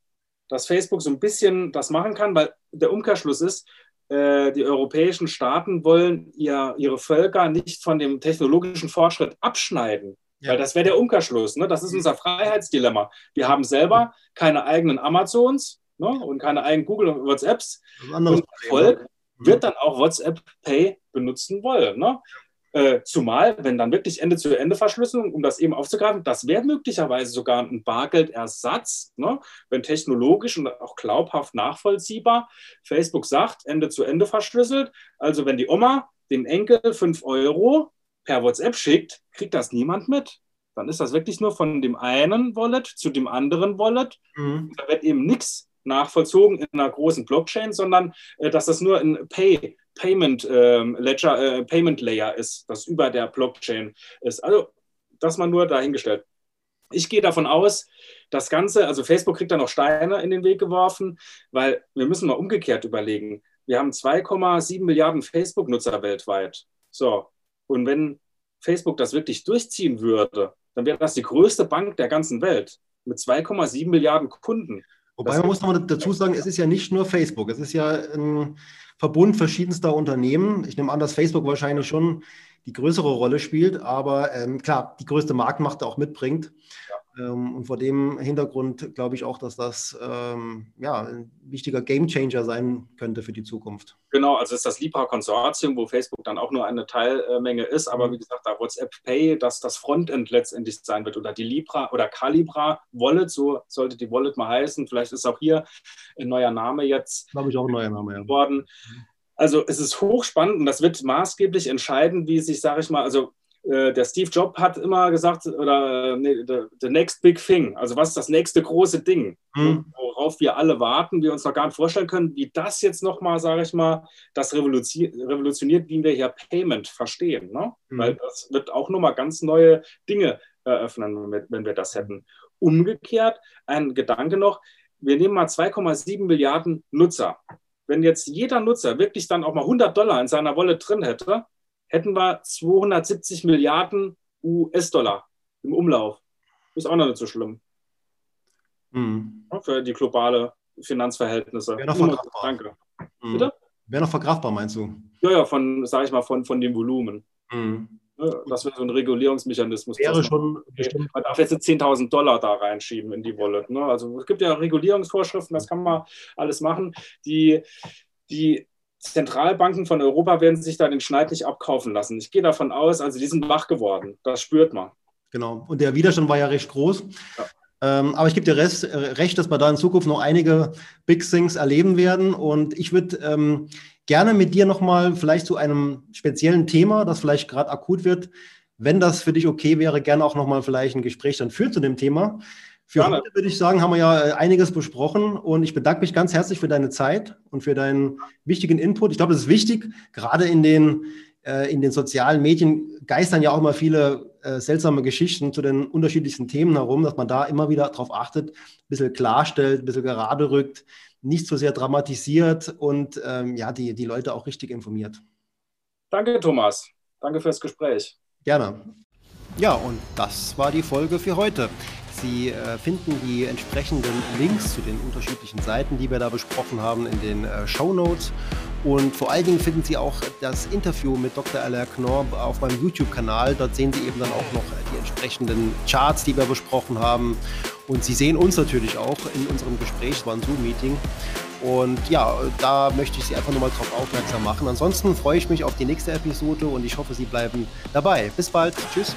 dass Facebook so ein bisschen das machen kann, weil der Umkehrschluss ist, äh, die europäischen Staaten wollen ihr, ihre Völker nicht von dem technologischen Fortschritt abschneiden. Ja. Weil das wäre der Umkehrschluss. Ne? Das ist unser Freiheitsdilemma. Wir haben selber keine eigenen Amazons ne? und keine eigenen Google und WhatsApps. Und Volk wird dann auch WhatsApp Pay benutzen wollen. Ne? Äh, zumal, wenn dann wirklich Ende-zu-Ende-Verschlüsselung, um das eben aufzugreifen, das wäre möglicherweise sogar ein Bargeldersatz, ne? wenn technologisch und auch glaubhaft nachvollziehbar Facebook sagt, Ende-zu-Ende verschlüsselt. Also wenn die Oma dem Enkel 5 Euro per WhatsApp schickt, kriegt das niemand mit. Dann ist das wirklich nur von dem einen Wallet zu dem anderen Wallet. Mhm. Da wird eben nichts nachvollzogen in einer großen Blockchain, sondern äh, dass das nur ein Pay Payment ähm, Ledger, äh, Payment Layer ist, das über der Blockchain ist. Also das mal nur dahingestellt. Ich gehe davon aus, das Ganze, also Facebook kriegt da noch Steine in den Weg geworfen, weil wir müssen mal umgekehrt überlegen. Wir haben 2,7 Milliarden Facebook-Nutzer weltweit. So, und wenn Facebook das wirklich durchziehen würde, dann wäre das die größte Bank der ganzen Welt mit 2,7 Milliarden Kunden. Wobei man muss noch mal dazu sagen, es ist ja nicht nur Facebook, es ist ja ein Verbund verschiedenster Unternehmen. Ich nehme an, dass Facebook wahrscheinlich schon die größere Rolle spielt, aber ähm, klar, die größte Marktmacht auch mitbringt. Ja. Ähm, und vor dem Hintergrund glaube ich auch, dass das ähm, ja, ein wichtiger Gamechanger sein könnte für die Zukunft. Genau, also ist das Libra-Konsortium, wo Facebook dann auch nur eine Teilmenge ist, aber mhm. wie gesagt, da WhatsApp Pay, dass das Frontend letztendlich sein wird oder die Libra oder Calibra Wallet, so sollte die Wallet mal heißen. Vielleicht ist auch hier ein neuer Name jetzt. Glaube ich auch ein neuer Name, ja. Worden. Also es ist hochspannend und das wird maßgeblich entscheiden, wie sich, sage ich mal, also der Steve Jobs hat immer gesagt, oder äh, nee, the, the, next big thing, also was ist das nächste große Ding, mhm. worauf wir alle warten, wir uns noch gar nicht vorstellen können, wie das jetzt nochmal, sage ich mal, das revolutioniert, wie wir hier Payment verstehen. Ne? Mhm. Weil das wird auch nochmal ganz neue Dinge eröffnen, wenn wir das hätten. Umgekehrt, ein Gedanke noch, wir nehmen mal 2,7 Milliarden Nutzer. Wenn jetzt jeder Nutzer wirklich dann auch mal 100 Dollar in seiner Wallet drin hätte, hätten wir 270 Milliarden US-Dollar im Umlauf. Ist auch noch nicht so schlimm. Mhm. Für die globale Finanzverhältnisse. Wäre noch verkraftbar. Danke. Mhm. Bitte? Wäre noch verkraftbar, meinst du? Ja, ja, von, sag ich mal, von, von dem Volumen. Mhm. Das wäre so ein Regulierungsmechanismus. Wäre schon bestimmt. Man darf jetzt 10.000 Dollar da reinschieben in die Wallet. Ne? Also es gibt ja Regulierungsvorschriften, das kann man alles machen. Die, die Zentralbanken von Europa werden sich da den Schneid nicht abkaufen lassen. Ich gehe davon aus, also die sind wach geworden. Das spürt man. Genau. Und der Widerstand war ja recht groß. Ja. Ähm, aber ich gebe dir Rest, äh, recht, dass wir da in Zukunft noch einige Big Things erleben werden. Und ich würde ähm, gerne mit dir nochmal vielleicht zu einem speziellen Thema, das vielleicht gerade akut wird, wenn das für dich okay wäre, gerne auch nochmal vielleicht ein Gespräch dann führen zu dem Thema. Für Gerne. heute würde ich sagen, haben wir ja äh, einiges besprochen und ich bedanke mich ganz herzlich für deine Zeit und für deinen wichtigen Input. Ich glaube, das ist wichtig, gerade in den, äh, in den sozialen Medien geistern ja auch immer viele äh, seltsame Geschichten zu den unterschiedlichsten Themen herum, dass man da immer wieder darauf achtet, ein bisschen klarstellt, ein bisschen gerade rückt, nicht so sehr dramatisiert und ähm, ja, die, die Leute auch richtig informiert. Danke, Thomas. Danke fürs Gespräch. Gerne. Ja, und das war die Folge für heute. Sie äh, finden die entsprechenden Links zu den unterschiedlichen Seiten, die wir da besprochen haben, in den äh, Show Notes. Und vor allen Dingen finden Sie auch das Interview mit Dr. Alain Knorr auf meinem YouTube-Kanal. Dort sehen Sie eben dann auch noch die entsprechenden Charts, die wir besprochen haben. Und Sie sehen uns natürlich auch in unserem Gespräch, es war ein Zoom-Meeting. Und ja, da möchte ich Sie einfach nochmal drauf aufmerksam machen. Ansonsten freue ich mich auf die nächste Episode und ich hoffe, Sie bleiben dabei. Bis bald. Tschüss.